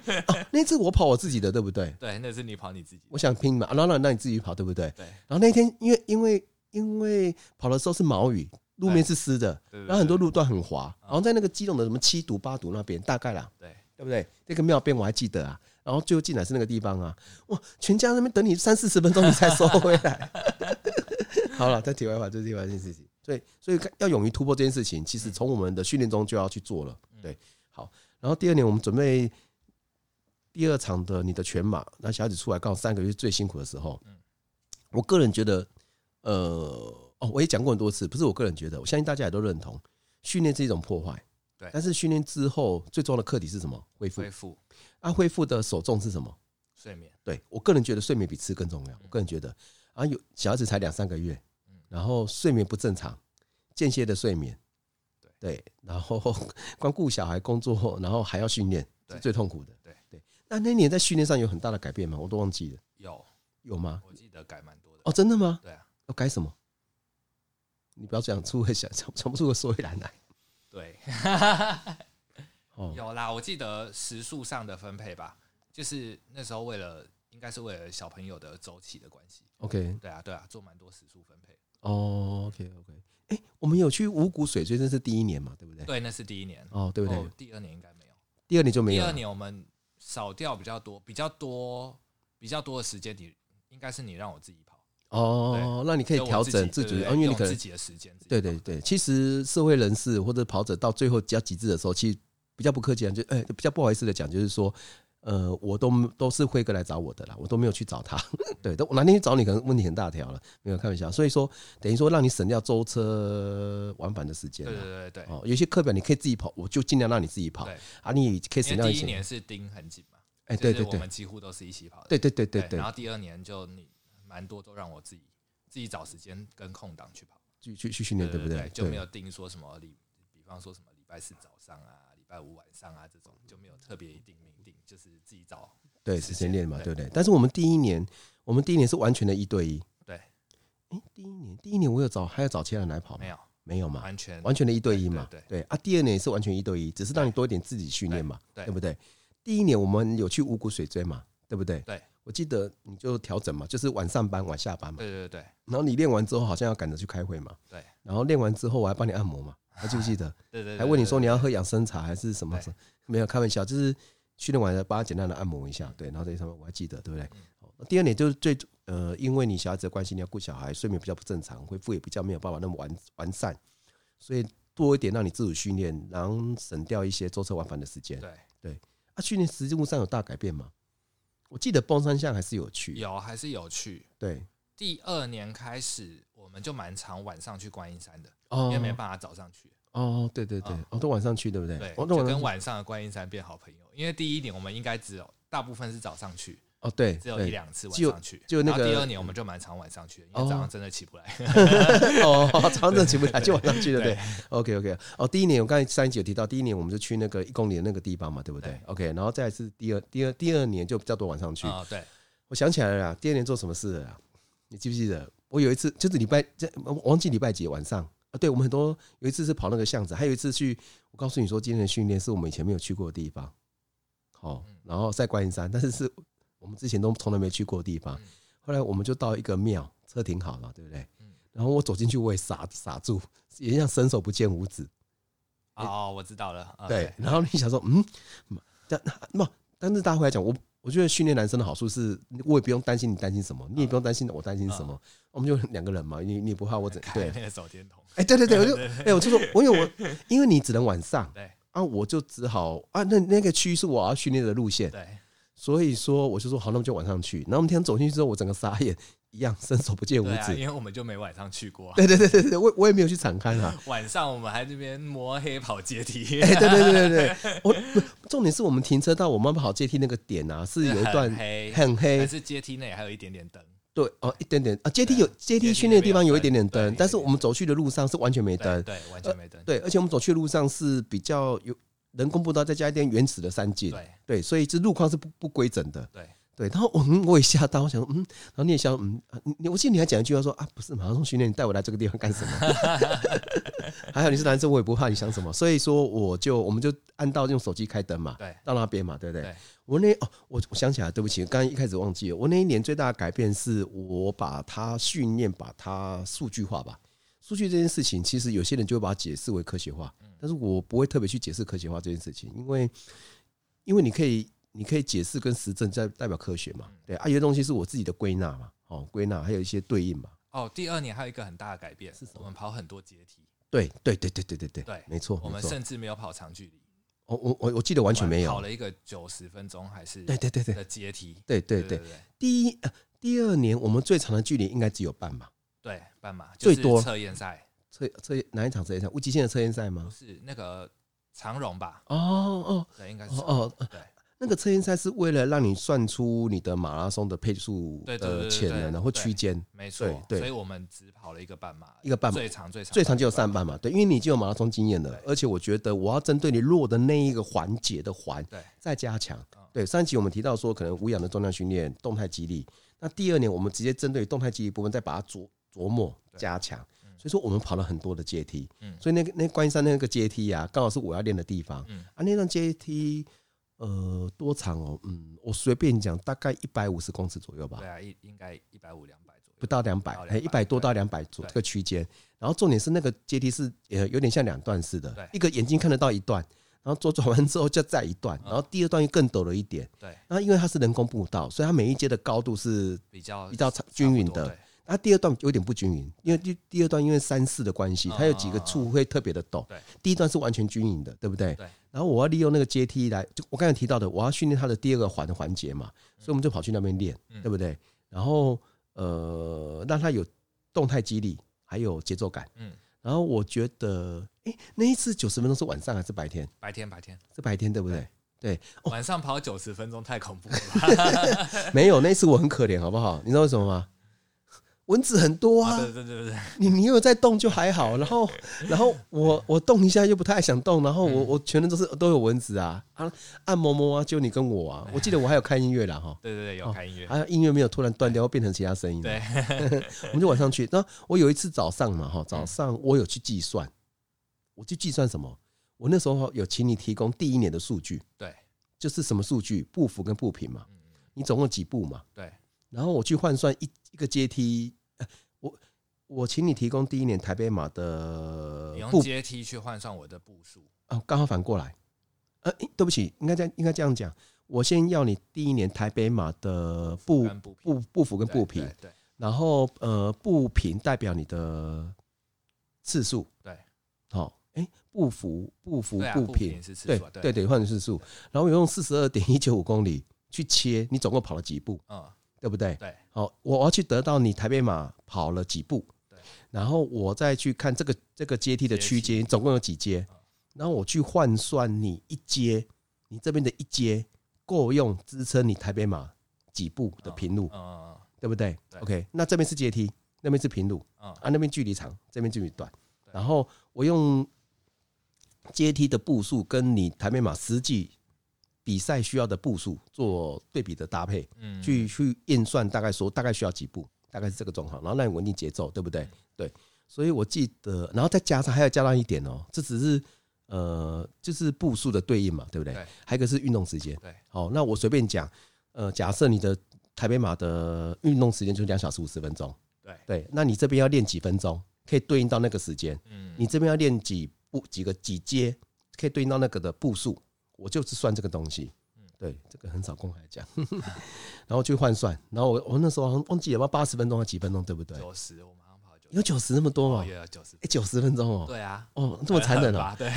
[SPEAKER 1] 那次我跑我自己的，对不对？
[SPEAKER 2] 对，那次你跑你自己。
[SPEAKER 1] 我想拼嘛，然后让让你自己跑，对不对？对。然后那天因为因为因为跑的时候是毛雨，路面是湿的，然后很多路段很滑，然后在那个基隆的什么七堵八堵那边，大概啦，对对不对？那个庙边我还记得啊。然后最后进来是那个地方啊，哇！全家那边等你三四十分钟，你才收回来。*laughs* 好了，再题外话，这是题外这件事情。所以，所以要勇于突破这件事情，其实从我们的训练中就要去做了。对，好。然后第二年我们准备第二场的你的全马，那小孩子出来刚好三个月最辛苦的时候。我个人觉得，呃，哦，我也讲过很多次，不是我个人觉得，我相信大家也都认同，训练是一种破坏。对。但是训练之后最重要的课题是什么？恢复。恢复。啊，恢复的首重是什么？
[SPEAKER 2] 睡眠。
[SPEAKER 1] 对，我个人觉得睡眠比吃更重要。我个人觉得，啊，有小孩子才两三个月，然后睡眠不正常，间歇的睡眠，对，然后光顾小孩工作，然后还要训练，是最痛苦的。对对。那那年在训练上有很大的改变吗？我都忘记了。
[SPEAKER 2] 有
[SPEAKER 1] 有吗？
[SPEAKER 2] 我记得改蛮多的。
[SPEAKER 1] 哦，真的吗？
[SPEAKER 2] 对啊。
[SPEAKER 1] 要改什么？你不要这样出 *laughs* 会想，想不出个所以然来。
[SPEAKER 2] 对。有啦，我记得时数上的分配吧，就是那时候为了，应该是为了小朋友的周期的关系。OK，对啊，对啊，做蛮多时数分配。
[SPEAKER 1] 哦，OK，OK。哎，我们有去五谷水，所以那是第一年嘛，对不对？
[SPEAKER 2] 对，那是第一年。
[SPEAKER 1] 哦，对不对？
[SPEAKER 2] 第二年应该没有。
[SPEAKER 1] 第二年就没有。
[SPEAKER 2] 第二年我们少掉比较多，比较多，比较多的时间，你应该是你让我自己跑。
[SPEAKER 1] 哦，那你可以调整自己，因为你可能
[SPEAKER 2] 自己的时间。
[SPEAKER 1] 对对对，其实社会人士或者跑者到最后比较极致的时候，其实比较不客气啊，就哎，比较不好意思的讲，就是说。呃，我都都是辉哥来找我的啦，我都没有去找他。*laughs* 对，都我哪天去找你，可能问题很大条了，没有开玩笑。所以说，等于说让你省掉舟车往返的时间。
[SPEAKER 2] 对对对对。
[SPEAKER 1] 哦，有些课表你可以自己跑，我就尽量让你自己跑。啊，你可以省掉一些。
[SPEAKER 2] 第一年是盯很紧嘛？
[SPEAKER 1] 哎，对对对，
[SPEAKER 2] 我们几乎都是一起跑的。
[SPEAKER 1] 对对对对对。
[SPEAKER 2] 然后第二年就你蛮多都让我自己自己找时间跟空档去跑，
[SPEAKER 1] 去去去训练，对不对？
[SPEAKER 2] 就没有定说什么礼，比方说什么礼拜四早上啊，礼拜五晚上啊这种就没有特别一定明定，就是自己找。
[SPEAKER 1] 对，时间练嘛，对不对？但是我们第一年，我们第一年是完全的一对一。
[SPEAKER 2] 对，
[SPEAKER 1] 哎，第一年，第一年我有找，还有找其他人来跑吗？
[SPEAKER 2] 没有，
[SPEAKER 1] 没有嘛，
[SPEAKER 2] 完全
[SPEAKER 1] 完全的一对一嘛。对对啊，第二年也是完全一对一，只是让你多一点自己训练嘛，对不对？第一年我们有去五谷水追嘛，对不对？
[SPEAKER 2] 对，
[SPEAKER 1] 我记得你就调整嘛，就是晚上班晚下班嘛。
[SPEAKER 2] 对对对。
[SPEAKER 1] 然后你练完之后好像要赶着去开会嘛。
[SPEAKER 2] 对。
[SPEAKER 1] 然后练完之后我还帮你按摩嘛，还记不记得？*laughs*
[SPEAKER 2] 对对。
[SPEAKER 1] 还问你说你要喝养生茶还是什么？没有开玩笑，就是。训练完了，帮他简单的按摩一下，对，然后这上面我还记得，对不对？嗯、第二点就是最呃，因为你小孩子的关系，你要顾小孩，睡眠比较不正常，恢复也比较没有办法那么完完善，所以多一点让你自主训练，然后省掉一些舟车往返的时间。
[SPEAKER 2] 对
[SPEAKER 1] 对，啊，训练实际上有大改变吗？我记得蹦三项还是有去，
[SPEAKER 2] 有还是有去。
[SPEAKER 1] 对，
[SPEAKER 2] 第二年开始我们就蛮常晚上去观音山的，哦、因为没办法早上去。
[SPEAKER 1] 哦，对对对，哦，都晚上去，对不对？
[SPEAKER 2] 对，就跟晚上的观音山变好朋友。因为第一年我们应该只有大部分是早上去，
[SPEAKER 1] 哦，对，
[SPEAKER 2] 只有一两次晚上去。
[SPEAKER 1] 就那个
[SPEAKER 2] 第二年我们就蛮常晚上去，因为早上真的起不来。
[SPEAKER 1] 哦，早上真的起不来，*laughs* *laughs* 就晚上去了。对，OK OK。哦，第一年我刚才上一集有提到，第一年我们就去那个一公里的那个地方嘛，对不对？OK，然后再是第二、第二、第二年就比较多晚上去。
[SPEAKER 2] 哦，对，
[SPEAKER 1] 我想起来了啦，第二年做什么事了？你记不记得？我有一次就是礼拜，我忘记礼拜几晚上。啊，对，我们很多有一次是跑那个巷子，还有一次去，我告诉你说，今天的训练是我们以前没有去过的地方，好，然后在观音山，但是是我们之前都从来没去过的地方。后来我们就到一个庙，车停好了，对不对？然后我走进去，我也傻傻住，也像伸手不见五指。
[SPEAKER 2] 哦，我知道了。
[SPEAKER 1] 对，然后你想说，嗯，但那但是大家会来讲我。我觉得训练男生的好处是，我也不用担心你担心什么，你也不用担心我担心什么，我们就两个人嘛，你你也不怕我怎 *laughs* 对？
[SPEAKER 2] 那个手电筒，
[SPEAKER 1] 哎，对对对，我就哎，我就说，我因为我 *laughs* 因为你只能晚上，对啊，我就只好啊，那那个区是我要训练的路线，对，所以说我就说好，那我们就晚上去。然后我们天走进去之后，我整个傻眼。一样伸手不见五指，
[SPEAKER 2] 因为我们就没晚上去过。
[SPEAKER 1] 对对对对对，我我也没有去场勘啊。*laughs*
[SPEAKER 2] 晚上我们还这边摸黑跑阶梯。
[SPEAKER 1] 哎，对对对对对，*laughs* 我重点是我们停车到我们跑阶梯那个点啊，是有一段
[SPEAKER 2] 黑
[SPEAKER 1] 很黑，
[SPEAKER 2] 但是阶梯内还有一点点灯。
[SPEAKER 1] 对哦，一点点啊，阶梯有阶梯训练的地方有一点点灯，但是我们走去的路上是完全没灯，
[SPEAKER 2] 对，完全没灯。
[SPEAKER 1] 对，而且我们走去的路上是比较有人工步道，再加一点原始的山径，对对，所以这路况是不不规整的。对。对，然后我我也吓到，我想说，嗯，然后你也想，嗯，你我记得你还讲一句话说啊，不是马拉松训练，你带我来这个地方干什么？*laughs* 还好你是男生，我也不怕你想什么，所以说我就我们就按到用手机开灯嘛，对，到那边嘛，对不对？对我那哦，我我想起来，对不起，刚刚一开始忘记了，我那一年最大的改变是我把它训练，把它数据化吧。数据这件事情，其实有些人就会把它解释为科学化，但是我不会特别去解释科学化这件事情，因为因为你可以。你可以解释跟实证在代表科学嘛？对啊，有些东西是我自己的归纳嘛，哦，归纳还有一些对应嘛。
[SPEAKER 2] 哦，第二年还有一个很大的改变是什么？我们跑很多阶梯。
[SPEAKER 1] 对对对对对对对，
[SPEAKER 2] 对，
[SPEAKER 1] 没错。
[SPEAKER 2] 我们甚至没有跑长距离。
[SPEAKER 1] 我，我我我记得完全没有。
[SPEAKER 2] 跑了一个九十分钟还是？
[SPEAKER 1] 对对对对
[SPEAKER 2] 的阶梯。
[SPEAKER 1] 对对对。第一呃，第二年我们最长的距离应该只有半马。
[SPEAKER 2] 对，半马
[SPEAKER 1] 最多
[SPEAKER 2] 测验赛。
[SPEAKER 1] 测测哪一场测验赛？无极限的测验赛吗？
[SPEAKER 2] 不是那个长荣吧？
[SPEAKER 1] 哦哦，
[SPEAKER 2] 对，应该是
[SPEAKER 1] 哦对。那个测验赛是为了让你算出你的马拉松的配速的潜能，然后区间，
[SPEAKER 2] 没错，对，所以我们只跑了一个半马，
[SPEAKER 1] 一个半马
[SPEAKER 2] 最长最长
[SPEAKER 1] 最长就有三半马，对，因为你已经有马拉松经验了，而且我觉得我要针对你弱的那一个环节的环，对，再加强，对，上一集我们提到说可能无氧的重量训练、动态肌力，那第二年我们直接针对动态肌力部分再把它琢琢磨加强，所以说我们跑了很多的阶梯，嗯所以那个那观音山那个阶梯啊，刚好是我要练的地方，嗯啊，那段阶梯。呃，多长哦？嗯，我随便讲，大概一百五十公尺左右吧。
[SPEAKER 2] 对啊，应应该一百五两百左右，
[SPEAKER 1] 不到两百，哎，一百多到两百左这个区间。然后重点是那个阶梯是呃有点像两段似的，一个眼睛看得到一段，然后左转弯之后就再一段，然后第二段又更陡了一点。对，那因为它是人工步道，所以它每一阶的高度是比较比较均匀的。那，第二段有点不均匀，因为第第二段因为山势的关系，它有几个处会特别的陡。对，第一段是完全均匀的，对不对？对。然后我要利用那个阶梯来，就我刚才提到的，我要训练他的第二个环的环节嘛，所以我们就跑去那边练，对不对？然后呃，让它有动态肌力，还有节奏感。嗯。然后我觉得，哎，那一次九十分钟是晚上还是白天？
[SPEAKER 2] 白天，白天
[SPEAKER 1] 是白天，对不对？对，
[SPEAKER 2] 晚上跑九十分钟太恐怖了。*laughs*
[SPEAKER 1] 没有，那一次我很可怜，好不好？你知道为什么吗？蚊子很多啊！对对对对，你你有在动就还好，然后然后我 *laughs* 我动一下又不太想动，然后我我全身都是都有蚊子啊啊，按摩摩啊，就你跟我啊，我记得我还有开音乐啦哈。*laughs* 对对对，有开音乐，还有音乐没有突然断掉，会变成其他声音。对，*laughs* 我们就晚上去。那我有一次早上嘛哈，早上我有去计算，我去计算什么？我那时候有请你提供第一年的数据，对，就是什么数据？步幅跟步频嘛，你总共几步嘛？对，然后我去换算一一个阶梯。我我请你提供第一年台北马的，
[SPEAKER 2] 你用阶梯去换算我的步数。
[SPEAKER 1] 啊，刚好反过来。呃，对不起，应该这样应该这样讲。我先要你第一年台北马的步步步幅跟步频，对，然后呃步频代表你的次数，对，好，哎，步幅步幅步频是对对。对换成次数，然后我用四十二点一九五公里去切，你总共跑了几步？嗯。对不对？对，好，我要去得到你台北马跑了几步，对，然后我再去看这个这个阶梯的区间总共有几阶，然后我去换算你一阶，你这边的一阶够用支撑你台北马几步的平路，对不对？OK，那这边是阶梯，那边是平路，啊，那边距离长，这边距离短，然后我用阶梯的步数跟你台北马实际。比赛需要的步数做对比的搭配，嗯，去去验算，大概说大概需要几步，大概是这个状况，然后让你稳定节奏，对不对？对，所以我记得，然后再加上还要加上一点哦，这只是呃，就是步数的对应嘛，对不对？还有一个是运动时间，对，好，那我随便讲，呃，假设你的台北马的运动时间就是两小时五十分钟，对对，那你这边要练几分钟，可以对应到那个时间，嗯，你这边要练几步几个几阶，可以对应到那个的步数。我就是算这个东西，对，这个很少公开讲，*laughs* 然后去换算，然后我我那时候好像忘记了，八十分钟还几分钟，对不对？
[SPEAKER 2] 九十，我
[SPEAKER 1] 有九十那么多吗？
[SPEAKER 2] 有九十，
[SPEAKER 1] 哎，九十分钟哦。
[SPEAKER 2] 对啊，
[SPEAKER 1] 哦，这么残忍啊？对，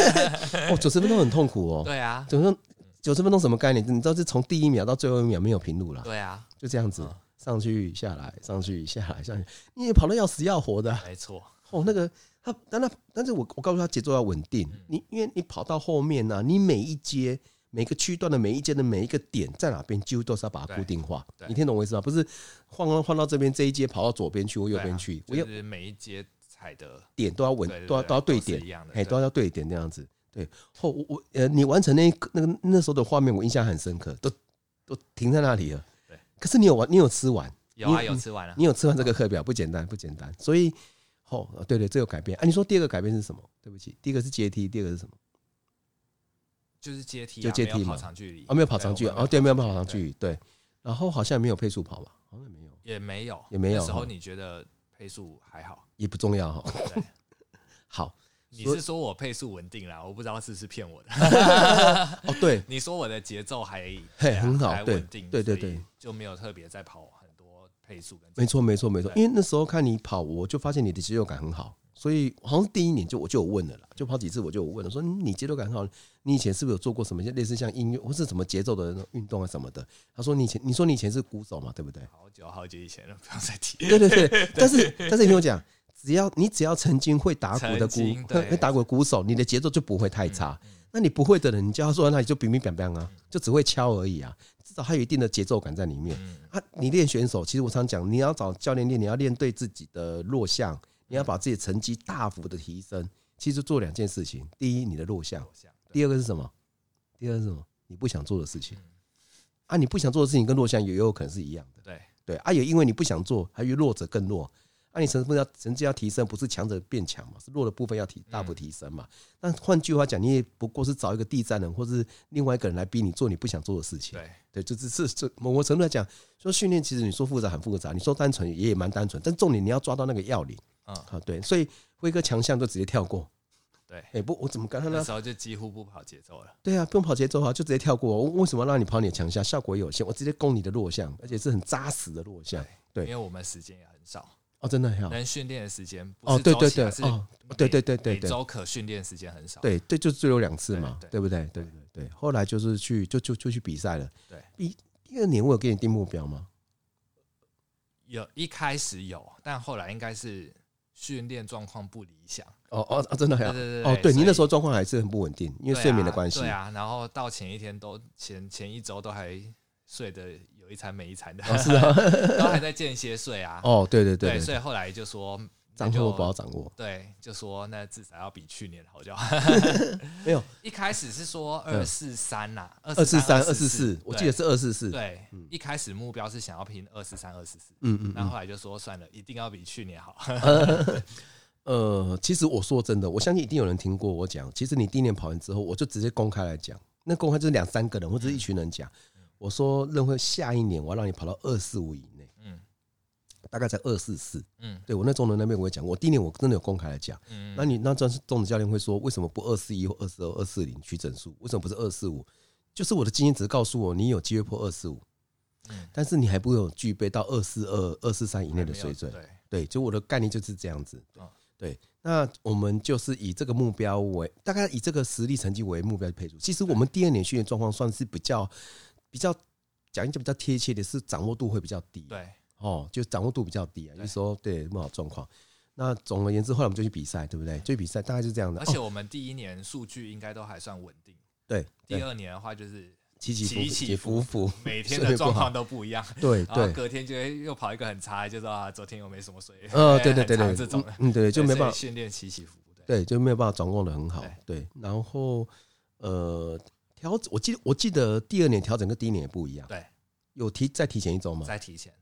[SPEAKER 1] *laughs* 哦，九十分钟很痛苦哦。
[SPEAKER 2] 对啊，
[SPEAKER 1] 九十九十分钟什么概念？你知道，是从第一秒到最后一秒没有平路了。
[SPEAKER 2] 对啊，
[SPEAKER 1] 就这样子上去下来，上去下来，上去，你也跑得要死要活的。
[SPEAKER 2] 没错。
[SPEAKER 1] 哦，那个。他，但他，但是我我告诉他节奏要稳定。你因为你跑到后面呢、啊，你每一阶、每个区段的每一阶的每一个点在哪边，几乎都是要把它固定化。你听懂我意思吗？不是换换到这边这一阶跑到左边去或右边去，我要
[SPEAKER 2] 每一阶踩的
[SPEAKER 1] 点都要稳，都要都要对点，哎，都要对点那样子。对，后我我呃，你完成那那个那时候的画面，我印象很深刻，都都停在那里了。对，可是你有完，你有吃完？
[SPEAKER 2] 有啊，有吃完了。
[SPEAKER 1] 你有吃完这个课表，不简单，不简单。所以。哦，对对，这有改变。啊，你说第二个改变是什么？对不起，第一个是阶梯，第二个是什么？
[SPEAKER 2] 就是阶梯，
[SPEAKER 1] 就阶梯
[SPEAKER 2] 嘛。跑长距离
[SPEAKER 1] 啊，没有跑长距离。哦，对，没有跑长距离。对，然后好像没有配速跑吧？好像没有，
[SPEAKER 2] 也没有，
[SPEAKER 1] 也没有。
[SPEAKER 2] 时候你觉得配速还好？
[SPEAKER 1] 也不重要哈。对，*laughs* 好，
[SPEAKER 2] 你是说我配速稳定啦？我不知道是不是骗我的。*laughs*
[SPEAKER 1] 哦，对，*laughs*
[SPEAKER 2] 你说我的节奏还
[SPEAKER 1] 嘿很好，
[SPEAKER 2] 稳定，
[SPEAKER 1] 对对对，
[SPEAKER 2] 就没有特别在跑很多。配速
[SPEAKER 1] 没错没错没错，因为那时候看你跑，我就发现你的肌肉感很好，所以好像第一年就我就有问了啦，就跑几次我就有问了，说你节奏感很好，你以前是不是有做过什么类似像音乐或是什么节奏的运动啊什么的？他说你以前你说你以前是鼓手嘛，对不对？
[SPEAKER 2] 好久好久以前了，不要再提。
[SPEAKER 1] 对对对，*laughs* 但是但是你听我讲，只要你只要曾经会打鼓的鼓会打鼓的鼓手，你的节奏就不会太差。那你不会的人，你叫他说那里就乒乒乓乓啊，就只会敲而已啊。至少还有一定的节奏感在里面。啊，你练选手，其实我常讲，你要找教练练，你要练对自己的弱项，你要把自己的成绩大幅的提升。其实做两件事情，第一，你的弱项；第二个是什么？第二个是什么？你不想做的事情。啊，你不想做的事情跟弱项也有可能是一样的。对对，啊，也因为你不想做，还越弱者更弱。那、啊、你成分要成绩要提升，不是强者变强嘛？是弱的部分要提大幅提升嘛？但换句话讲，你也不过是找一个第三人，或是另外一个人来逼你做你不想做的事情。对对，就只是这某个程度来讲，说训练其实你说复杂很复杂，你说单纯也也蛮单纯，但重点你要抓到那个要领啊。好，对，所以辉哥强项就直接跳过，
[SPEAKER 2] 对，
[SPEAKER 1] 哎不，我怎么刚刚
[SPEAKER 2] 那时候就几乎不跑节奏了。
[SPEAKER 1] 对啊，不用跑节奏啊，就直接跳过。我为什么让你跑你的强项？效果有限，我直接攻你的弱项，而且是很扎实的弱项。对，
[SPEAKER 2] 因为我们时间也很少。
[SPEAKER 1] 哦，真的很好。
[SPEAKER 2] 能训练的时间
[SPEAKER 1] 哦，对对对，哦，对对对对，
[SPEAKER 2] 每周可训练时间很少。
[SPEAKER 1] 对对，就只有两次嘛，对不对？对对对。后来就是去就就就去比赛了。
[SPEAKER 2] 对，
[SPEAKER 1] 第第二年我有给你定目标吗？
[SPEAKER 2] 有一开始有，但后来应该是训练状况不理想。
[SPEAKER 1] 哦哦真的很好。对对对。哦，对，您那时候状况还是很不稳定，因为睡眠的关系。
[SPEAKER 2] 对啊，然后到前一天都前前一周都还睡得有一餐没一餐的，
[SPEAKER 1] 是啊，*laughs*
[SPEAKER 2] 都还在间歇睡啊。
[SPEAKER 1] 哦，对对对。
[SPEAKER 2] 所以后来就说。
[SPEAKER 1] 掌握不好掌握，
[SPEAKER 2] 对，就说那至少要比去年好就好。*laughs*
[SPEAKER 1] 没有，
[SPEAKER 2] 一开始是说二四三呐，
[SPEAKER 1] 二四三、二四四，我记得是二四四。
[SPEAKER 2] 对，一开始目标是想要拼二四三、二四四。嗯嗯，然后后来就说算了，一定要比去年好。*laughs*
[SPEAKER 1] 呃，其实我说真的，我相信一定有人听过我讲。其实你第一年跑完之后，我就直接公开来讲，那公开就是两三个人或者一群人讲，我说认为下一年我要让你跑到二四五以内。大概在二四四，嗯，对我那中人那边我也讲，我第一年我真的有公开来讲，嗯，那你那这中子教练会说，为什么不二四一或二四二、二四零取整数？为什么不是二四五？就是我的经验只是告诉我，你有机会破二四五，嗯，但是你还不会有具备到二四二、二四三以内的水准，对，对，就我的概念就是这样子，对，那我们就是以这个目标为，大概以这个实力成绩为目标去配速。其实我们第二年训练状况算是比较比较讲一讲比较贴切的是掌握度会比较低，
[SPEAKER 2] 对。
[SPEAKER 1] 哦，就掌握度比较低啊，就是说对不好状况。那总而言之，后来我们就去比赛，对不对？就比赛大概是这样的。
[SPEAKER 2] 而且我们第一年数据应该都还算稳定。
[SPEAKER 1] 对，
[SPEAKER 2] 第二年的话就是
[SPEAKER 1] 起起起伏伏，
[SPEAKER 2] 每天的状况都不一样。
[SPEAKER 1] 对对，
[SPEAKER 2] 隔天就会又跑一个很差，就说啊，昨天又没什么水。*laughs*
[SPEAKER 1] 呃，对对对对，这种嗯对，就没办法
[SPEAKER 2] 训练起起伏。
[SPEAKER 1] 对，就没有办法掌握的很好。对，然后呃调整，我记得我记得第二年调整跟第一年也不一样。
[SPEAKER 2] 对，
[SPEAKER 1] 有提再提前一周吗？
[SPEAKER 2] 再提前。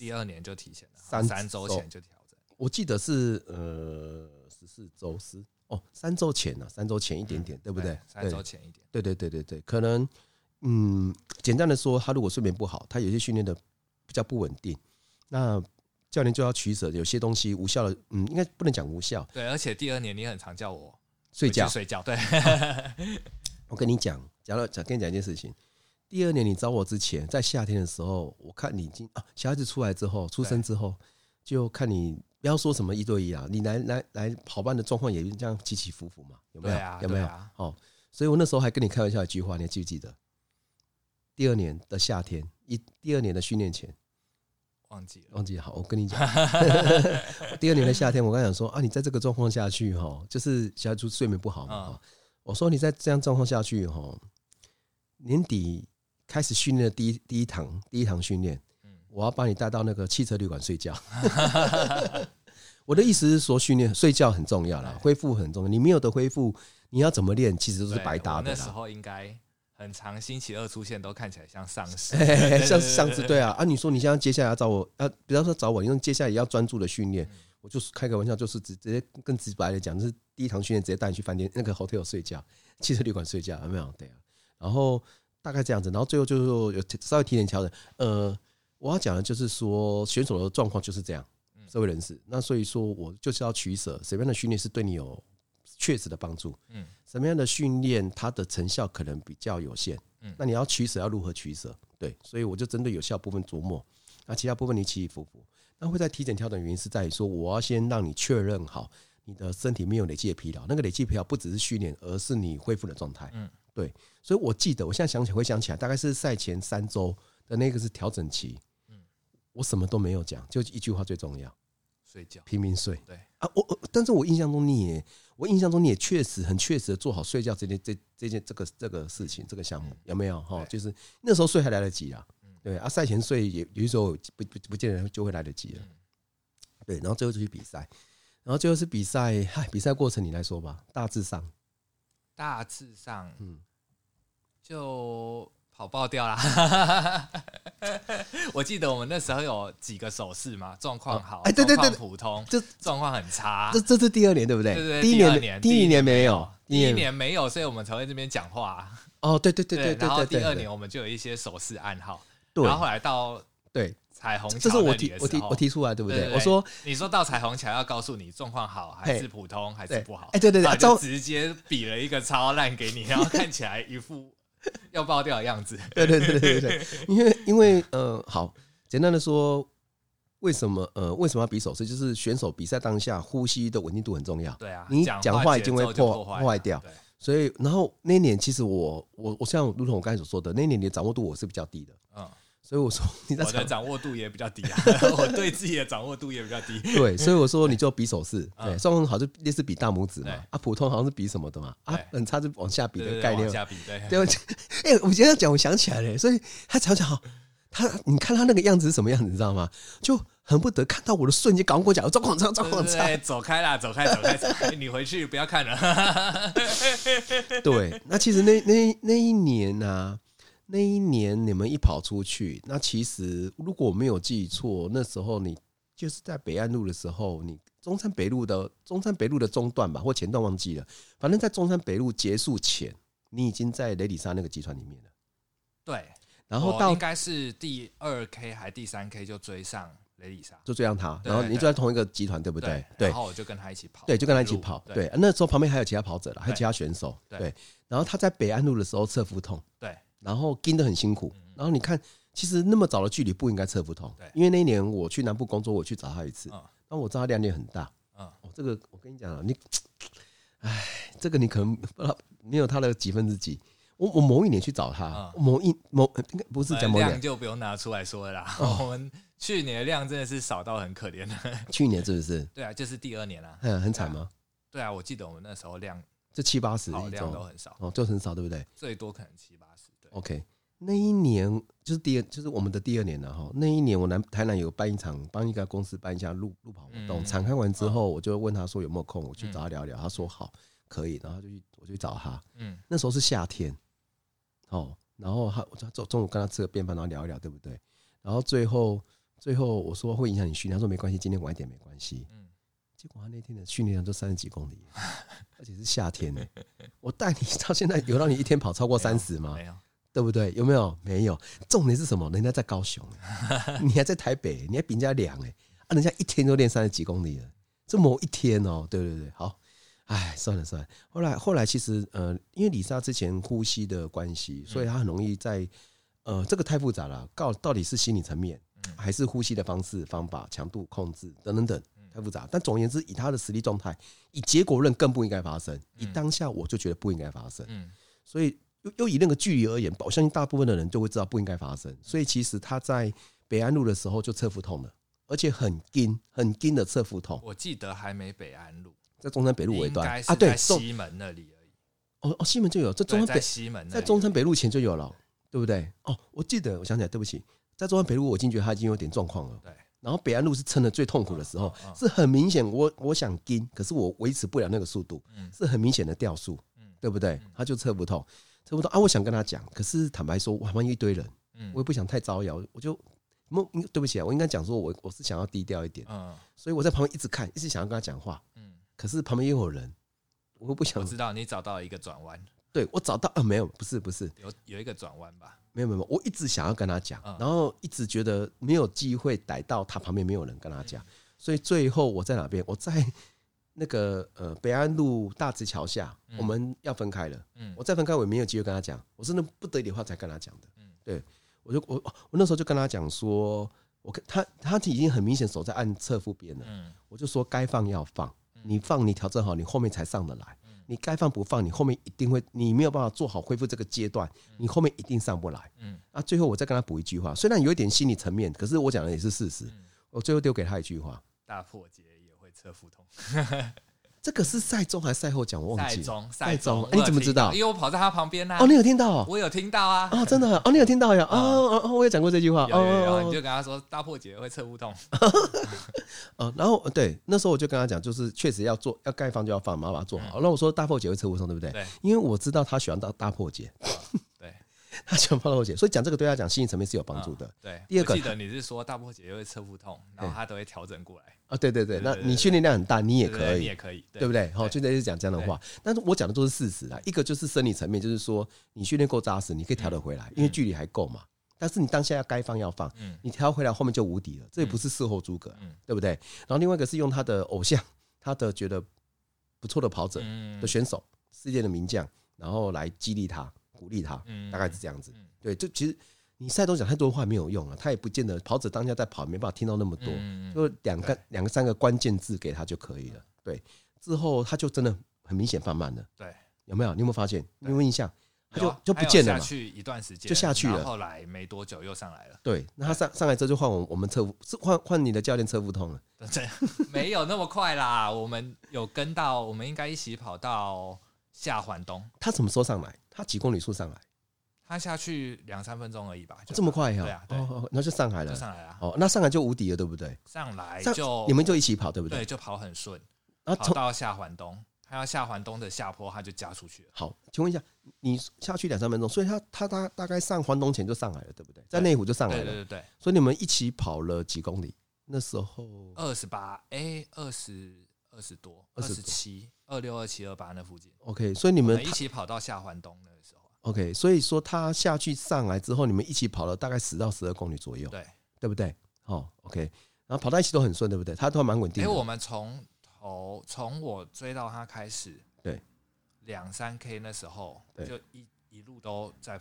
[SPEAKER 2] 第二年就提前了，三三周前就调整。
[SPEAKER 1] 我记得是呃十四周是哦，三周前呢，三周前一点点，对不对？
[SPEAKER 2] 三周前一点。
[SPEAKER 1] 对对对对对，可能嗯，简单的说，他如果睡眠不好，他有些训练的比较不稳定，那教练就要取舍，有些东西无效的，嗯，应该不能讲无效。
[SPEAKER 2] 对，而且第二年你很常叫我
[SPEAKER 1] 睡觉
[SPEAKER 2] 睡觉。对，*laughs*
[SPEAKER 1] 我跟你讲，讲了讲跟你讲一件事情。第二年你找我之前，在夏天的时候，我看你已经啊，小孩子出来之后，出生之后，就看你不要说什么一对一啊，你来来来跑班的状况也这样起起伏伏嘛，有没有？有没有？哦，所以我那时候还跟你开玩笑一句话，你还记不记得？第二年的夏天，一第二年的训练前，
[SPEAKER 2] 忘记了，
[SPEAKER 1] 忘记了。好，我跟你讲，*laughs* 第二年的夏天，我刚想说啊，你在这个状况下去哈，就是小孩子睡眠不好嘛，我说你在这样状况下去哈，年底。开始训练的第一第一堂第一堂训练，我要把你带到那个汽车旅馆睡觉。*laughs* 我的意思是说，训练睡觉很重要啦，恢复很重要。你没有的恢复，你要怎么练，其实都是白搭的。
[SPEAKER 2] 那时候应该很长，星期二出现都看起来像丧尸，
[SPEAKER 1] 像丧尸。对啊，啊，你说你现在接下来要找我，啊，比方说找我，因为接下来也要专注的训练，我就是开个玩笑，就是直直接更直白的讲，就是第一堂训练直接带你去饭店那个 hotel 睡觉，汽车旅馆睡觉，有没有？对啊，然后。大概这样子，然后最后就是说有稍微提点调整。呃，我要讲的就是说选手的状况就是这样，社会人士。那所以说我就是要取舍，什么样的训练是对你有确实的帮助？嗯，什么样的训练它的成效可能比较有限？嗯，那你要取舍要如何取舍？对，所以我就针对有效部分琢磨，那其他部分你起起伏伏。那会在体检调整原因是在于说，我要先让你确认好你的身体没有累积的疲劳，那个累积疲劳不只是训练，而是你恢复的状态。嗯。对，所以我记得，我现在想起回想起来，大概是赛前三周的那个是调整期。嗯，我什么都没有讲，就一句话最重要：
[SPEAKER 2] 睡觉，
[SPEAKER 1] 拼命睡。
[SPEAKER 2] 对
[SPEAKER 1] 啊，我但是我印象中你也，我印象中你也确实很确实的做好睡觉这件这这件这个这个事情这个项目有没有哈？就是那时候睡还来得及啊。对啊，赛前睡也有时候不不不见得就会来得及了。对，然后最后就去比赛，然后最后是比赛，嗨，比赛过程你来说吧，大致上。
[SPEAKER 2] 大致上，嗯，就跑爆掉了。*laughs* 我记得我们那时候有几个手势嘛，状况好，哎，对对对，普通，就状况很差。
[SPEAKER 1] 这这是第二年对不对？
[SPEAKER 2] 对对，
[SPEAKER 1] 第一年，第一年没有，
[SPEAKER 2] 第一年没有，所以我们才会这边讲话。
[SPEAKER 1] 哦，对对对对对。
[SPEAKER 2] 然后第二年我们就有一些手势暗号。然后后来到
[SPEAKER 1] 对
[SPEAKER 2] 彩虹桥，
[SPEAKER 1] 这是我提我提我提出来，对不对？我说
[SPEAKER 2] 你说到彩虹桥要告诉你状况好还是普通还是不好？
[SPEAKER 1] 哎，对对对，
[SPEAKER 2] 就直接比了一个超烂给你，然后看起来一副要爆掉的样子。*laughs*
[SPEAKER 1] 对对对对对，因为因为呃，好简单的说。为什么呃为什么要比手势？就是选手比赛当下呼吸的稳定度很重要。
[SPEAKER 2] 对啊，
[SPEAKER 1] 你讲话已经会破破坏掉。所以然后那一年其实我我我像如同我刚才所说的，那一年你的掌握度我是比较低的。嗯，所以我说 *laughs* 你在
[SPEAKER 2] 我的掌握度也比较低啊，*laughs* 我对自己的掌握度也比较低。
[SPEAKER 1] 对，所以我说你就比手势，对，双很好就类似比大拇指嘛。啊，普通好像是比什么的嘛？啊，很差就往下比的概念。
[SPEAKER 2] 往下比对。
[SPEAKER 1] 对，*laughs* 哎，我今天讲，我想起来了，所以他讲讲好。他，你看他那个样子是什么样子，你知道吗？就恨不得看到我的瞬间，赶快跟我讲，状况差，状况差，
[SPEAKER 2] 走开啦，走开，走开，走开，你回去不要看了。
[SPEAKER 1] 对，那其实那那那一年呢、啊，那一年你们一跑出去，那其实如果我没有记错，那时候你就是在北岸路的时候，你中山北路的中山北路的中段吧，或前段忘记了，反正在中山北路结束前，你已经在雷里莎那个集团里面了。
[SPEAKER 2] 对。
[SPEAKER 1] 然后到
[SPEAKER 2] 应该是第二 K 还第三 K 就追上雷里莎，
[SPEAKER 1] 就追上他。然后你就在同一个集团，对不对？对。
[SPEAKER 2] 然后我就跟他一起跑，
[SPEAKER 1] 对，就跟他一起跑。对，那时候旁边还有其他跑者了，还有其他选手。对。然后他在北安路的时候侧腹痛，对。然后跟得很辛苦。然后你看，其实那么早的距离不应该测不通，因为那一年我去南部工作，我去找他一次。那我知道他量力很大。啊。哦，这个我跟你讲啊，你，*tsk* 哎，这个你可能不知道，没有他的几分之几。我我某一年去找他，某一某应该不是讲某
[SPEAKER 2] 量就不用拿出来说了啦。我们去年的量真的是少到很可怜的。*laughs*
[SPEAKER 1] 去年是不是？*laughs*
[SPEAKER 2] 对啊，就是第二年啦。
[SPEAKER 1] 嗯，很惨吗？
[SPEAKER 2] 对啊，我记得我们那时候量
[SPEAKER 1] 这七八十，
[SPEAKER 2] 量都很少
[SPEAKER 1] 哦，就很少，对不对？
[SPEAKER 2] 最多可能七八
[SPEAKER 1] ，OK，那一年就是第二，就是我们的第二年了哈。那一年我南台南有办一场，帮一家公司办一下路路跑活动。场开完之后，我就问他说有没有空，我去找他聊聊。他说好，可以，然后就去我就去找他。嗯，那时候是夏天。哦，然后他我中中午跟他吃个便饭，然后聊一聊，对不对？然后最后最后我说会影响你训练，他说没关系，今天晚一点没关系。嗯，结果他那天的训练量就三十几公里，*laughs* 而且是夏天呢。我带你到现在有让你一天跑超过三十吗？没有，对不对？有没有？没有。重点是什么？人家在高雄，你还在台北，你还比人家凉哎，啊，人家一天都练三十几公里了，这某一天哦，对对对，好。哎，算了算了。后来后来，其实呃，因为李莎之前呼吸的关系，所以她很容易在呃，这个太复杂了。告到底是心理层面，还是呼吸的方式、方法、强度控制等等等，太复杂。但总而言之，以她的实力状态，以结果论更不应该发生。以当下，我就觉得不应该发生。嗯所以又又以那个距离而言，我相信大部分的人就会知道不应该发生。所以其实他在北安路的时候就侧腹痛了，而且很紧很紧的侧腹痛。
[SPEAKER 2] 我记得还没北安路。
[SPEAKER 1] 在中山北路尾端
[SPEAKER 2] 啊，对，西门那里而已。
[SPEAKER 1] 哦哦，西门就有，在中山北
[SPEAKER 2] 西门，
[SPEAKER 1] 在中山北路前就有了，对不对？哦，我记得，我想起来，对不起，在中山北路，我已经觉得他已经有点状况了。对，然后北安路是撑的最痛苦的时候，是很明显，我我想跟，可是我维持不了那个速度，是很明显的掉速，对不对？他就侧不痛，侧不多啊！我想跟他讲，可是坦白说，我旁边一堆人，我也不想太招摇，我就对不起啊，我应该讲说我我是想要低调一点，嗯所以我在旁边一直看，一直想要跟他讲话，嗯可是旁边又有人，我不想。
[SPEAKER 2] 我知道你找到一个转弯，
[SPEAKER 1] 对我找到啊，没有，不是不是，
[SPEAKER 2] 有有一个转弯吧？
[SPEAKER 1] 没有没有，我一直想要跟他讲，然后一直觉得没有机会逮到他旁边没有人跟他讲，所以最后我在哪边？我在那个呃北安路大直桥下，我们要分开了。嗯，我再分开，我也没有机会跟他讲，我真的不得已的话才跟他讲的。嗯，对，我就我我那时候就跟他讲说，我跟他他已经很明显手在按侧腹边了。嗯，我就说该放要放。你放，你调整好，你后面才上得来。你该放不放，你后面一定会，你没有办法做好恢复这个阶段，你后面一定上不来。嗯，那最后我再跟他补一句话，虽然有一点心理层面，可是我讲的也是事实。我最后丢给他一句话：
[SPEAKER 2] 大破节也会侧腹痛。*laughs*
[SPEAKER 1] 这个是赛中还是赛后讲？我忘记了。赛
[SPEAKER 2] 中，赛中。
[SPEAKER 1] 你怎么知道？
[SPEAKER 2] 因为我跑在他旁边呐。
[SPEAKER 1] 哦，你有听到？
[SPEAKER 2] 我有听到啊。
[SPEAKER 1] 哦，真的。哦，你有听到呀？*laughs* 哦哦哦，我也讲过这句话。
[SPEAKER 2] 哦哦，你就跟他说大破节会侧腹痛。*laughs*
[SPEAKER 1] 哦，然后对，那时候我就跟他讲，就是确实要做，要该放就要放，马上把它做好。那我说大破节会侧腹痛，对不对？对。因为我知道他喜欢大大破节。他喜欢大破节，所以讲这个对他讲心理层面是有帮助的。
[SPEAKER 2] 对，第二个，记得你是说大波姐又会侧腹痛，然后他都会调整过来。
[SPEAKER 1] 啊，对对对，那你训练量很大，你也可以，
[SPEAKER 2] 你也可以，
[SPEAKER 1] 对不对？好，就在是讲这样的话。但是我讲的都是事实啊。一个就是生理层面，就是说你训练够扎实，你可以调得回来，因为距离还够嘛，但是你当下要该放要放，嗯，你调回来后面就无敌了，这也不是事后诸葛，嗯，对不对？然后另外一个是用他的偶像，他的觉得不错的跑者的选手，世界的名将，然后来激励他、鼓励他，大概是这样子。对，就其实你赛东讲太多话没有用了，他也不见得跑者当下在跑，没办法听到那么多，就两个两个三个关键字给他就可以了。对，之后他就真的很明显放慢了。对，有没有？你有没有发现？你有没有印象？他就就不见了嘛，下
[SPEAKER 2] 去一段时间
[SPEAKER 1] 就下去了，
[SPEAKER 2] 后来没多久又上来了。
[SPEAKER 1] 对，那他上上来之后就换我我们车夫，是换换你的教练车夫通了。
[SPEAKER 2] 对，*laughs* 没有那么快啦，我们有跟到，我们应该一起跑到下环东。
[SPEAKER 1] 他什么时候上来？他几公里数上来？
[SPEAKER 2] 他下去两三分钟而已吧，
[SPEAKER 1] 这么快
[SPEAKER 2] 呀？对啊，对，
[SPEAKER 1] 那就上来了，
[SPEAKER 2] 就上来了。
[SPEAKER 1] 哦，那上来就无敌了，对不对？
[SPEAKER 2] 上来就
[SPEAKER 1] 你们就一起跑，对不对？
[SPEAKER 2] 对，就跑很顺，然后跑到下环东。他要下环东的下坡，他就加出去了。
[SPEAKER 1] 好，请问一下，你下去两三分钟，所以他他大大概上环东前就上来了，对不对？在内湖就上来了。
[SPEAKER 2] 对对对。
[SPEAKER 1] 所以你们一起跑了几公里？那时候
[SPEAKER 2] 二十八，哎，二十二十多，二十七，二六二七二八那附近。
[SPEAKER 1] OK，所以你们
[SPEAKER 2] 一起跑到下环东那个时候。
[SPEAKER 1] OK，所以说他下去上来之后，你们一起跑了大概十到十二公里左右。
[SPEAKER 2] 对，
[SPEAKER 1] 对不对？好，OK，然后跑到一起都很顺，对不对？他都蛮稳定。
[SPEAKER 2] 因为我们从头从我追到他开始。
[SPEAKER 1] 对，
[SPEAKER 2] 两三 K 那时候，就一一路都在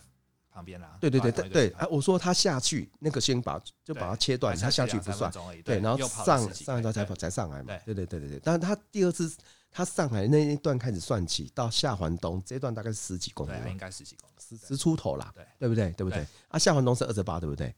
[SPEAKER 2] 旁边啦。
[SPEAKER 1] 对对对对对，哎，我说他下去那个先把就把它切断，他下去不算。对，然后上上一段才跑才上来嘛。对对对对对，但是他第二次他上来那一段开始算起，到下环东这一段大概是十几公里，
[SPEAKER 2] 应该十几公里，
[SPEAKER 1] 十十出头啦。对，对不对？对不对？啊，下环东是二十八，对不对？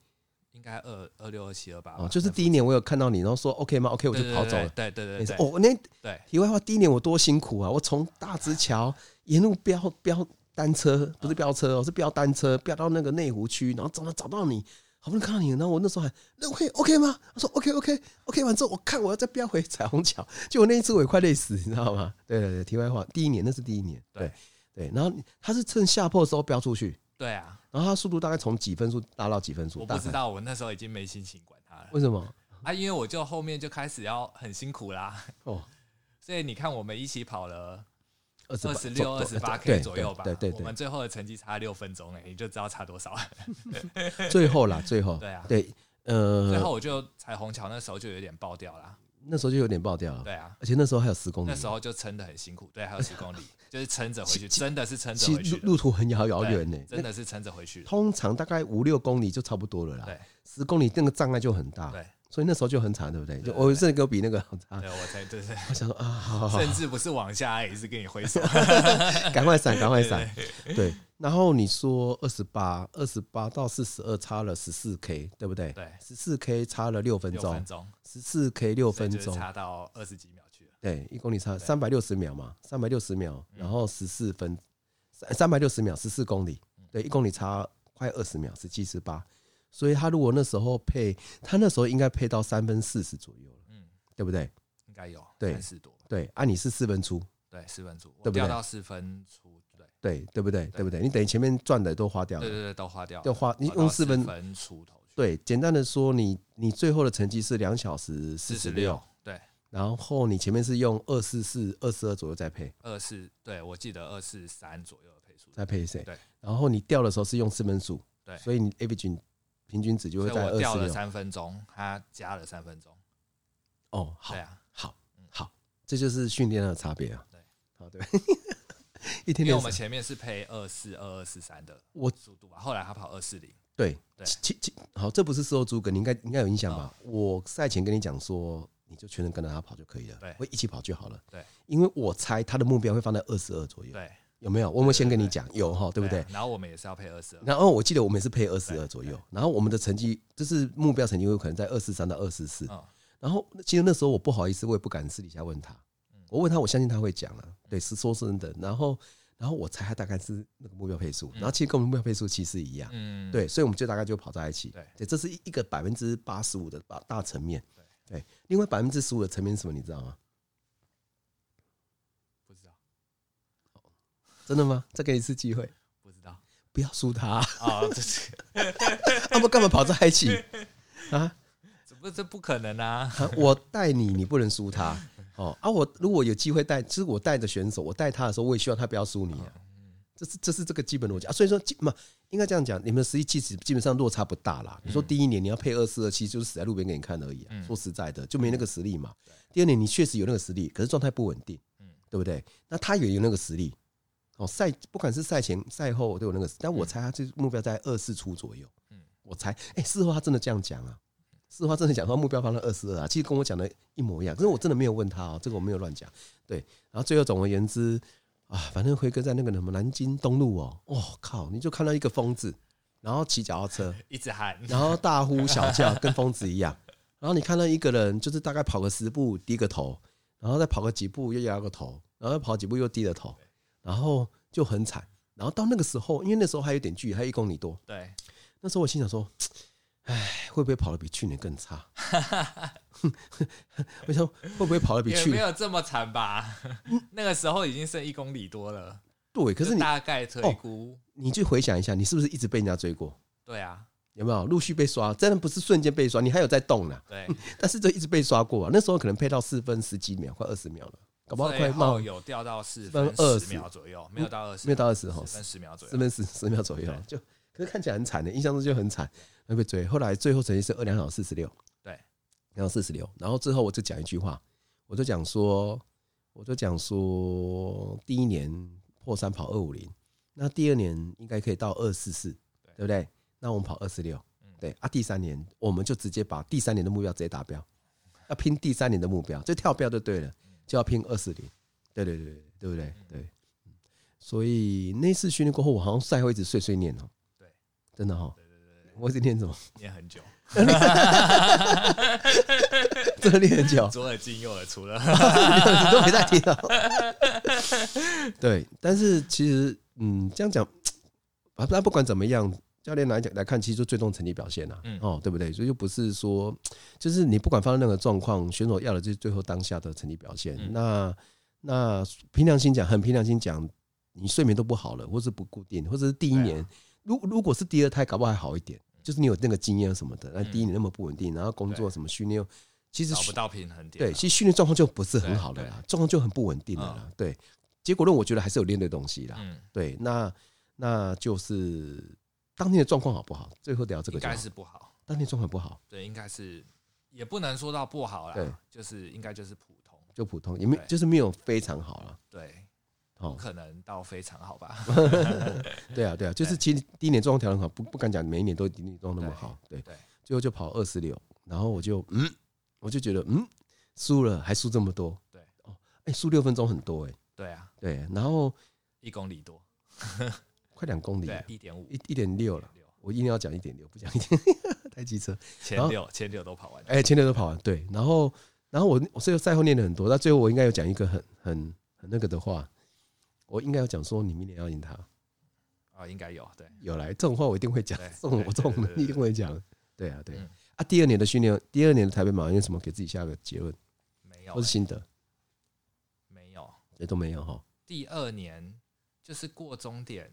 [SPEAKER 2] 应该二二六二七二八
[SPEAKER 1] 哦，就是第一年我有看到你，然后说 OK 吗？OK，我就跑走了。
[SPEAKER 2] 对对对，对，
[SPEAKER 1] 哦，那对题外话，第一年我多辛苦啊！我从大直桥沿路飙飙单车，不是飙车哦，是飙单车，飙到那个内湖区，然后找到找到你，好不容易看到你，然后我那时候还那 OK OK 吗？他说 OK OK OK 完之后，我看我要再飙回彩虹桥，结果那一次我也快累死，你知道吗？*laughs* 对对对，题外话，第一年那是第一年，对对，然后他是趁下坡的时候飙出去。
[SPEAKER 2] 对啊，
[SPEAKER 1] 然后他速度大概从几分数达到几分数？
[SPEAKER 2] 我不知道，我那时候已经没心情管他了。
[SPEAKER 1] 为什么？
[SPEAKER 2] 啊，因为我就后面就开始要很辛苦啦。哦，*laughs* 所以你看，我们一起跑了二十六、二十八 K 左右吧。对对对，我们最后的成绩差六分钟，哎，你就知道差多少。*laughs*
[SPEAKER 1] 最后啦，*laughs* 最后。
[SPEAKER 2] 对啊，
[SPEAKER 1] 对，呃，
[SPEAKER 2] 最后我就彩虹桥那时候就有点爆掉啦。
[SPEAKER 1] 那时候就有点爆掉了。
[SPEAKER 2] 对啊，
[SPEAKER 1] 而且那时候还有十公里。
[SPEAKER 2] 那时候就撑得很辛苦。对，还有十公里。*laughs* 就是撑着回去，真的是撑着回去。
[SPEAKER 1] 路路途很遥遥远呢，
[SPEAKER 2] 真的是撑着回去。
[SPEAKER 1] 通常大概五六公里就差不多了啦。对，十公里那个障碍就很大。对，所以那时候就很惨，对不对？就我这个比那个好惨。
[SPEAKER 2] 对，我才对对。
[SPEAKER 1] 我想说啊，好好，
[SPEAKER 2] 甚至不是往下，也是跟你挥手，*laughs*
[SPEAKER 1] 赶快闪，赶快闪。对，然后你说二十八，二十八到四十二差了十四 K，对不对？对，十四 K 差了六分钟，十四 K 六分钟，
[SPEAKER 2] 差到二十几秒。
[SPEAKER 1] 对，一公里差三百六十秒嘛，三百六十秒，然后十四分，三三百六十秒，十四公里，对，一公里差快二十秒，十七十八，所以他如果那时候配，他那时候应该配到三分四十左右了，嗯，对不对？
[SPEAKER 2] 应该有，对，四多，
[SPEAKER 1] 对，啊，你是四分出，
[SPEAKER 2] 对，四分出，对不对？掉到四分出，对，
[SPEAKER 1] 对，对不对？对不对？你等于前面赚的都花掉了，
[SPEAKER 2] 对对对，都花掉了，
[SPEAKER 1] 就花，你用四分
[SPEAKER 2] 出头，
[SPEAKER 1] 对，简单的说，你你最后的成绩是两小时四十六。对然后你前面是用二四四、二四二左右再配，
[SPEAKER 2] 二四对，我记得二四三左右的配速，
[SPEAKER 1] 再配谁？对。然后你掉的时候是用四分数，对，所以你 average 平均值就会在二十。
[SPEAKER 2] 掉了三分钟，他加了三分钟。
[SPEAKER 1] 哦，好，好，好，这就是训练的差别啊。对，好，对。*laughs*
[SPEAKER 2] 一天，因为我们前面是配二四二二四三的我速度吧，后来他跑二四零。
[SPEAKER 1] 对对，好，这不是事后诸葛，你应该应该有印象吧？我赛前跟你讲说。你就全程跟着他跑就可以了，对，会一起跑就好了，对，因为我猜他的目标会放在二十二左右，对，有没有？我们先跟你讲，有哈，对不对？
[SPEAKER 2] 然后我们也是要配二十二，
[SPEAKER 1] 然后我记得我们也是配二十二左右，然后我们的成绩就是目标成绩有可能在二四三到二四。四，然后其实那时候我不好意思，我也不敢私底下问他，我问他，我相信他会讲了，对，是说真的，然后然后我猜他大概是那个目标配速，然后其实跟我们目标配速其实一样，嗯，对，所以我们就大概就跑在一起，对，这是一个百分之八十五的大大层面。对，另外百分之十五的层面是什么？你知道吗？
[SPEAKER 2] 不知道。
[SPEAKER 1] 真的吗？再给你一次机会。
[SPEAKER 2] 不知道。
[SPEAKER 1] 不要输他啊！
[SPEAKER 2] 这是。*laughs*
[SPEAKER 1] 他们干嘛跑在一起啊？
[SPEAKER 2] 怎么这不可能啊？
[SPEAKER 1] 我带你，你不能输他。哦啊！我如果有机会带，就是我带着选手，我带他的时候，我也希望他不要输你啊。这是这是这个基本逻辑啊。所以说基，嘛，应该这样讲，你们的实力其实基本上落差不大啦。你说第一年你要配二四二七，就是死在路边给你看而已啊。说实在的，就没那个实力嘛。第二年你确实有那个实力，可是状态不稳定，嗯对不对？那他也有那个实力。哦，赛不管是赛前赛后都有那个，但我猜他这目标在二四出左右。嗯我猜，哎，事后他真的这样讲啊？事后他真的讲说目标放在二四二啊？其实跟我讲的一模一样，可是我真的没有问他哦，这个我没有乱讲。对，然后最后总而言之。啊，反正辉哥在那个什么南京东路哦，哦靠，你就看到一个疯子，然后骑脚踏车 *laughs*
[SPEAKER 2] 一直喊，
[SPEAKER 1] 然后大呼小叫，跟疯子一样。然后你看到一个人，就是大概跑个十步低个头，然后再跑个几步又摇个头，然后跑几步又低了头，然后就很惨。然后到那个时候，因为那时候还有点距离，还有一公里多。
[SPEAKER 2] 对，
[SPEAKER 1] 那时候我心想说，哎，会不会跑得比去年更差？*laughs* 我想会不会跑得比去年
[SPEAKER 2] 没有这么惨吧？*laughs* 那个时候已经剩一公里多了。
[SPEAKER 1] 对，可是你
[SPEAKER 2] 大概推估，
[SPEAKER 1] 你去回想一下，你是不是一直被人家追过？
[SPEAKER 2] 对啊，
[SPEAKER 1] 有没有陆续被刷？真的不是瞬间被刷，你还有在动呢。
[SPEAKER 2] 对，*laughs*
[SPEAKER 1] 但是就一直被刷过啊。那时候可能配到四分十几秒，快二十秒了，搞不好快冒
[SPEAKER 2] 有掉到四分二十秒左右，没有到二十，
[SPEAKER 1] 没有到二十哈，
[SPEAKER 2] 四分十秒左右，
[SPEAKER 1] 四分十十秒左右，就可是看起来很惨的，印象中就很惨，会被追。后来最后成绩是二两小时四十六。对然后四十六，然后之后我就讲一句话，我就讲说，我就讲说，第一年破三跑二五零，那第二年应该可以到二四四，对不对？那我们跑二四六，对啊，第三年我们就直接把第三年的目标直接达标，要拼第三年的目标，就跳标就对了，就要拼二四零，对对对对，对不对？对，所以那次训练过后，我好像赛后一直碎碎念哦，对，真的哈，对对对，我一直念什么？
[SPEAKER 2] 念很久。*laughs*
[SPEAKER 1] 真的练很久，
[SPEAKER 2] 左耳进右耳出了，
[SPEAKER 1] 你都没在听到。对，但是其实，嗯，这样讲，啊，那不管怎么样，教练来讲来看，其实就最终成绩表现呐，哦，对不对？所以就不是说，就是你不管发生任何状况，选手要的就是最后当下的成绩表现。那那凭良心讲，很凭良心讲，你睡眠都不好了，或是不固定，或者是第一年，如如果是第二胎，搞不好还好一点。就是你有那个经验什么的，那第一年那么不稳定，然后工作什么训练，其实
[SPEAKER 2] 找不到平衡点。
[SPEAKER 1] 对，其实训练状况就不是很好的啦，状况就很不稳定的啦。对，结果论我觉得还是有练对东西啦。对，那那就是当天的状况好不好？最后得要这个
[SPEAKER 2] 应该是不好，
[SPEAKER 1] 当天状况不好。
[SPEAKER 2] 对，应该是也不能说到不好啦。对，就是应该就是普通，
[SPEAKER 1] 就普通，也没就是没有非常好了。
[SPEAKER 2] 对。不可能到非常好吧？*laughs*
[SPEAKER 1] 对啊，对啊，就是其实第一年状况调整好，不不敢讲每一年都第一年都那么好。对，最后就跑二十六，然后我就嗯，我就觉得嗯，输了还输这么多。对，哦，哎，输六分钟很多哎。
[SPEAKER 2] 对啊，
[SPEAKER 1] 对，然后
[SPEAKER 2] 一公里多，
[SPEAKER 1] 快两公里，
[SPEAKER 2] 一点五，
[SPEAKER 1] 一一点六了。我一定要讲一点六，不讲一点太机车。
[SPEAKER 2] 前六前六都跑完，
[SPEAKER 1] 哎，前六都跑完。对，然后然后我我最后赛后念了很多，但最后我应该有讲一个很很很那个的话。我应该有讲说，你明年要赢他
[SPEAKER 2] 啊，应该有对，
[SPEAKER 1] 有来这种话我一定会讲，这种我这种一定会讲，对啊对啊。第二年的训练，第二年的台北马有什么给自己下个结论？
[SPEAKER 2] 没有，
[SPEAKER 1] 或是心得？
[SPEAKER 2] 没有，
[SPEAKER 1] 也都没有哈。
[SPEAKER 2] 第二年就是过终点，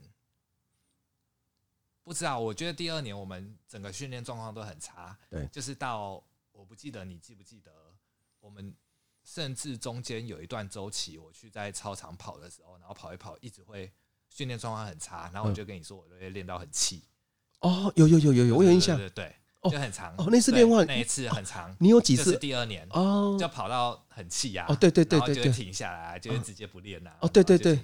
[SPEAKER 2] 不知道。我觉得第二年我们整个训练状况都很差，对，就是到我不记得你记不记得我们。甚至中间有一段周期，我去在操场跑的时候，然后跑一跑，一直会训练状况很差，然后我就跟你说，我都会练到很气。
[SPEAKER 1] 哦，有有有有有，我有印象，
[SPEAKER 2] 对对就很长。
[SPEAKER 1] 哦，那次练完
[SPEAKER 2] 那一次很长。
[SPEAKER 1] 你有几次？
[SPEAKER 2] 第二年哦，就跑到很气呀。
[SPEAKER 1] 哦，对对对对，
[SPEAKER 2] 就停下来，就是直接不练了。
[SPEAKER 1] 哦，对对对，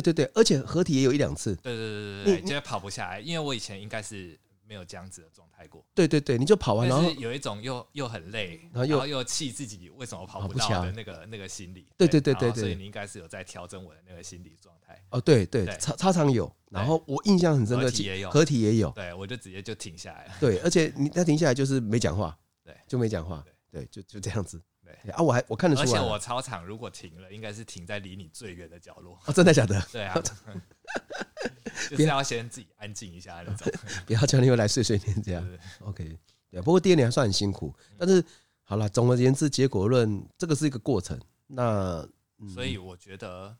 [SPEAKER 1] 对对对，而且合体也有一两次。
[SPEAKER 2] 对对对对对，觉得跑不下来，因为我以前应该是。没有这样子的状态过。对
[SPEAKER 1] 对对，你就跑完，然后
[SPEAKER 2] 有一种又又很累，然后又又气自己为什么跑不到的那个那个心理。
[SPEAKER 1] 对对对对，
[SPEAKER 2] 所以你应该是有在调整我的那个心理状态。
[SPEAKER 1] 哦，对对，操操场有，然后我印象很深刻，合体也有，合体也有。
[SPEAKER 2] 对，我就直接就停下来了。
[SPEAKER 1] 对，而且你他停下来就是没讲话，对，就没讲话，对，就就这样子。对啊，我还我看得出来，
[SPEAKER 2] 而且我操场如果停了，应该是停在离你最远的角落。
[SPEAKER 1] 哦，真的假的？
[SPEAKER 2] 对啊。*laughs* *laughs* 就是要先自己安静一下那种，*laughs*
[SPEAKER 1] 不要叫你又来碎碎念这样。OK，对，不过第二年还算很辛苦，但是好了，总而言之，结果论这个是一个过程。那
[SPEAKER 2] 所以我觉得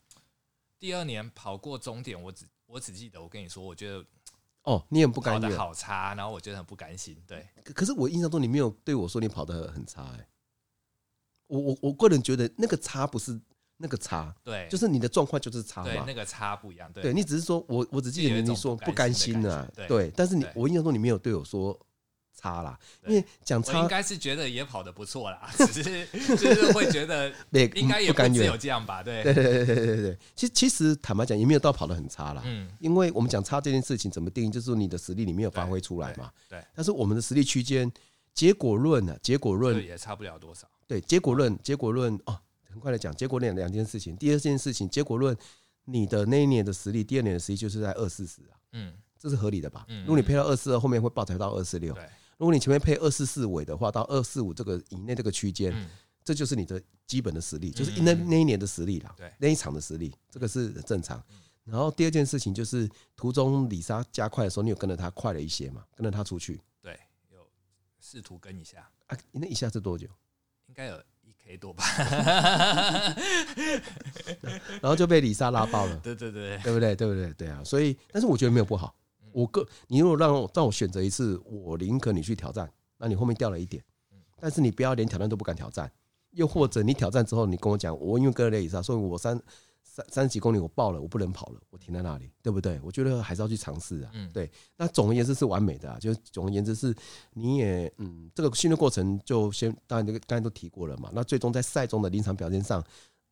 [SPEAKER 2] 第二年跑过终点，我只我只记得我跟你说，我觉得
[SPEAKER 1] 哦，你很不甘愿，
[SPEAKER 2] 跑的好差，然后我觉得很不甘心。对，
[SPEAKER 1] 可是我印象中你没有对我说你跑得很差哎。我我我个人觉得那个差不是那个差，
[SPEAKER 2] 对，
[SPEAKER 1] 就是你的状况就是差
[SPEAKER 2] 嘛，那个差不一样，对，
[SPEAKER 1] 对你只是说我我只记得你说不甘心啊，对，但是你我印象中你没有对我说。差啦，因为讲差，
[SPEAKER 2] 应该是觉得也跑得不错啦，只是就是会觉得 *laughs* 应该也不只有这样吧，对，
[SPEAKER 1] 对对对对对对。其实其实坦白讲，也没有到跑得很差啦，嗯，因为我们讲差这件事情怎么定义，就是说你的实力你没有发挥出来嘛，
[SPEAKER 2] 对。
[SPEAKER 1] 但是我们的实力区间，结果论呢，结果论
[SPEAKER 2] 也差不了多少，
[SPEAKER 1] 对，结果论，结果论哦，很快的讲，结果论两件事情，第二件事情，结果论你的那一年的实力，第二年的实力就是在二四十啊，嗯，这是合理的吧？如果你配到二四二，后面会爆才到二四六，对。如果你前面配二四四尾的话，到二四五这个以内这个区间，嗯、这就是你的基本的实力，就是那那一年的实力啦，对，那一场的实力，这个是正常。然后第二件事情就是途中李莎加快的时候，你有跟着他快了一些嘛？跟着他出去，
[SPEAKER 2] 对，有试图跟一下
[SPEAKER 1] 啊？那一下是多久？
[SPEAKER 2] 应该有一 K 多吧？*laughs*
[SPEAKER 1] 然后就被李莎拉爆了，
[SPEAKER 2] 对对对，
[SPEAKER 1] 对不对？对不对？对啊，所以但是我觉得没有不好。我个，你如果让我让我选择一次，我宁可你去挑战，那你后面掉了一点，但是你不要连挑战都不敢挑战，又或者你挑战之后，你跟我讲，我因为跟了雷伊莎，所以我三三三十几公里我爆了，我不能跑了，我停在那里，对不对？我觉得还是要去尝试啊，对。那总而言之是完美的啊，就总而言之是，你也嗯，这个训练过程就先当然这个刚才都提过了嘛，那最终在赛中的临场表现上，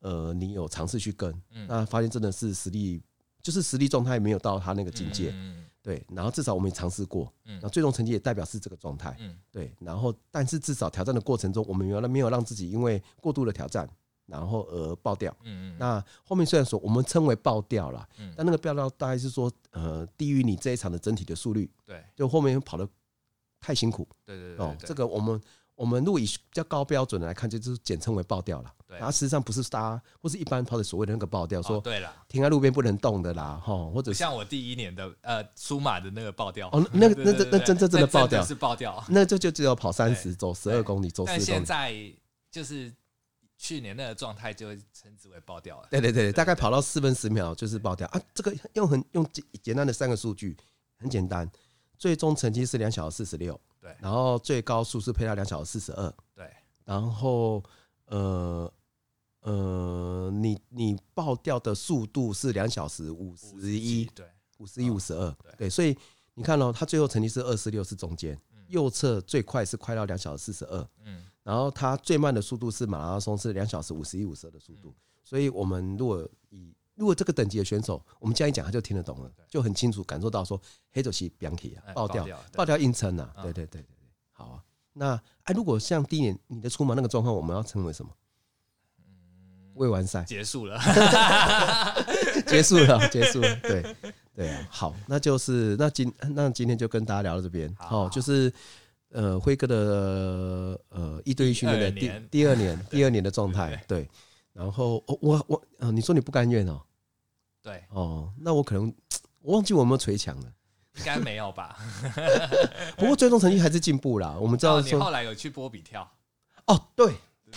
[SPEAKER 1] 呃，你有尝试去跟，那发现真的是实力，就是实力状态没有到他那个境界。对，然后至少我们也尝试过，嗯，然后最终成绩也代表是这个状态，嗯，对，然后但是至少挑战的过程中，我们原来没有让自己因为过度的挑战，然后而爆掉，嗯嗯，那后面虽然说我们称为爆掉了，嗯，但那个爆掉大概是说，呃，低于你这一场的整体的速率，对，就后面跑的太辛苦，
[SPEAKER 2] 对对对，哦，
[SPEAKER 1] 这个我们。我们如果以比较高标准的来看，就就是简称为爆掉了。对，它实际上不是大家或是一般跑的所谓的那个爆掉，说对了，停在路边不能动的啦，哈，或者
[SPEAKER 2] 像我第一年的呃苏马的那个爆掉，
[SPEAKER 1] 哦，那那那那真真正的爆掉。
[SPEAKER 2] 是爆掉，
[SPEAKER 1] 那这就只有跑三十走十二公里走十公里。
[SPEAKER 2] 但现在就是去年那个状态就会称之为爆掉了。
[SPEAKER 1] 对对对，大概跑到四分十秒就是爆掉啊。这个用很用简简单的三个数据，很简单，最终成绩是两小时四十六。对，然后最高速是配到两小时四十二。对，然后呃呃，你你爆掉的速度是两小时五十一，对，五十一五十二，对，所以你看哦，他最后成绩是二十六，是中间，右侧最快是快到两小时四十二，嗯，然后他最慢的速度是马拉松是两小时五十一五十二的速度，所以我们如果以如果这个等级的选手，我们这样一讲，他就听得懂了，就很清楚感受到说，黑走西 Bianchi 啊，爆掉，爆掉硬撑啊，对对对对对，好啊。那哎，如果像第一年你的出马那个状况，我们要称为什么？未完赛，
[SPEAKER 2] 结束了，*laughs*
[SPEAKER 1] 结束了，*laughs* 结束了，对对啊。好，那就是那今那今天就跟大家聊到这边，好，就是呃辉哥的呃一对一训练的第第二年 *laughs* 第二年的状态，对。然后我我啊，你说你不甘愿哦？
[SPEAKER 2] 对。
[SPEAKER 1] 哦，那我可能 *tsk* 我忘记我有没有捶墙了，
[SPEAKER 2] 应该没有吧？*laughs*
[SPEAKER 1] 不过最终成绩还是进步了。*laughs* 我们知道
[SPEAKER 2] 你后来有去波比跳。
[SPEAKER 1] 哦，对。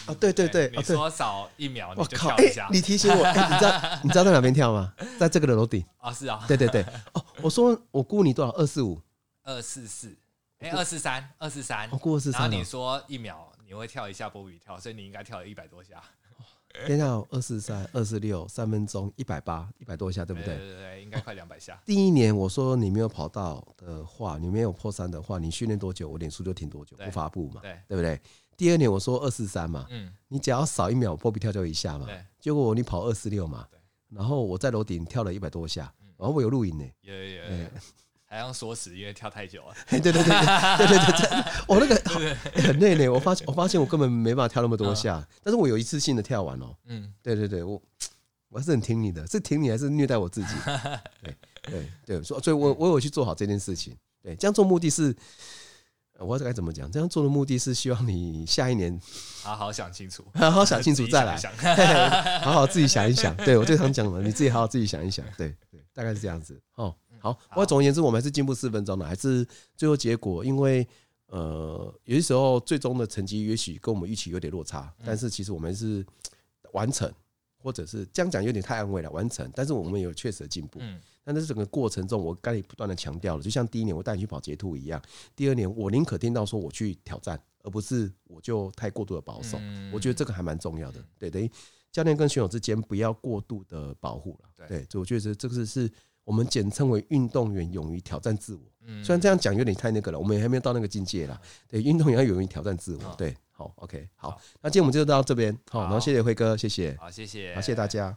[SPEAKER 1] 啊，对对对，
[SPEAKER 2] 你说少一秒你就跳一下，
[SPEAKER 1] 你提醒我，你知道你知道在哪边跳吗？在这个的楼顶。
[SPEAKER 2] 啊，是啊，
[SPEAKER 1] 对对对。哦，我说我估你多少？二四五，
[SPEAKER 2] 二四四，哎，二四三，二四三，
[SPEAKER 1] 我估二四三。
[SPEAKER 2] 然后你说一秒你会跳一下波比跳，所以你应该跳了一百多下。*laughs*
[SPEAKER 1] 等一下，二四三、二四六，三分钟一百八，一百多下，对不对？
[SPEAKER 2] 对对对，应该快两百下。
[SPEAKER 1] 第一年我说你没有跑到的话，你没有破三的话，你训练多久，我脸书就停多久，不发布嘛，对对不对？第二年我说二四三嘛，嗯，你只要少一秒，波比跳就一下嘛，对。结果你跑二四六嘛，对。然后我在楼顶跳了一百多下，然后我有录影呢，
[SPEAKER 2] 有有有。还要锁死，因为跳太久了。
[SPEAKER 1] 对对对对对对对，我 *laughs* 那个很累呢。我发现我发现我根本没办法跳那么多下，但是我有一次性的跳完哦。嗯，对对对，我我还是很听你的，是听你还是虐待我自己？对 *laughs* 对对，所所以，我我有去做好这件事情。对，这样做目的是，我该怎么讲？这样做的目的是希望你下一年 *laughs*
[SPEAKER 2] 好好想清楚，
[SPEAKER 1] 好好想清楚再来，好好自己想一想。对，我最常讲的，你自己好好自己想一想。对对，大概是这样子哦。好，不过总而言之，我们还是进步四分钟了，还是最后结果，因为呃，有些时候最终的成绩也许跟我们预期有点落差，但是其实我们是完成，或者是这样讲有点太安慰了，完成，但是我们有确实的进步。但是整个过程中，我刚才不断的强调了，就像第一年我带你去跑捷兔一样，第二年我宁可听到说我去挑战，而不是我就太过度的保守。我觉得这个还蛮重要的，对，等于。教练跟选手之间不要过度的保护了。对，就我觉得这个是我们简称为运动员勇于挑战自我。嗯，虽然这样讲有点太那个了，我们还没有到那个境界啦。对，运动员要勇于挑战自我。对，好，OK，好，那今天我们就到这边。好，然后谢谢辉哥，谢谢。
[SPEAKER 2] 好，谢谢，
[SPEAKER 1] 好，谢谢大家。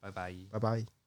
[SPEAKER 2] 拜拜，
[SPEAKER 1] 拜拜。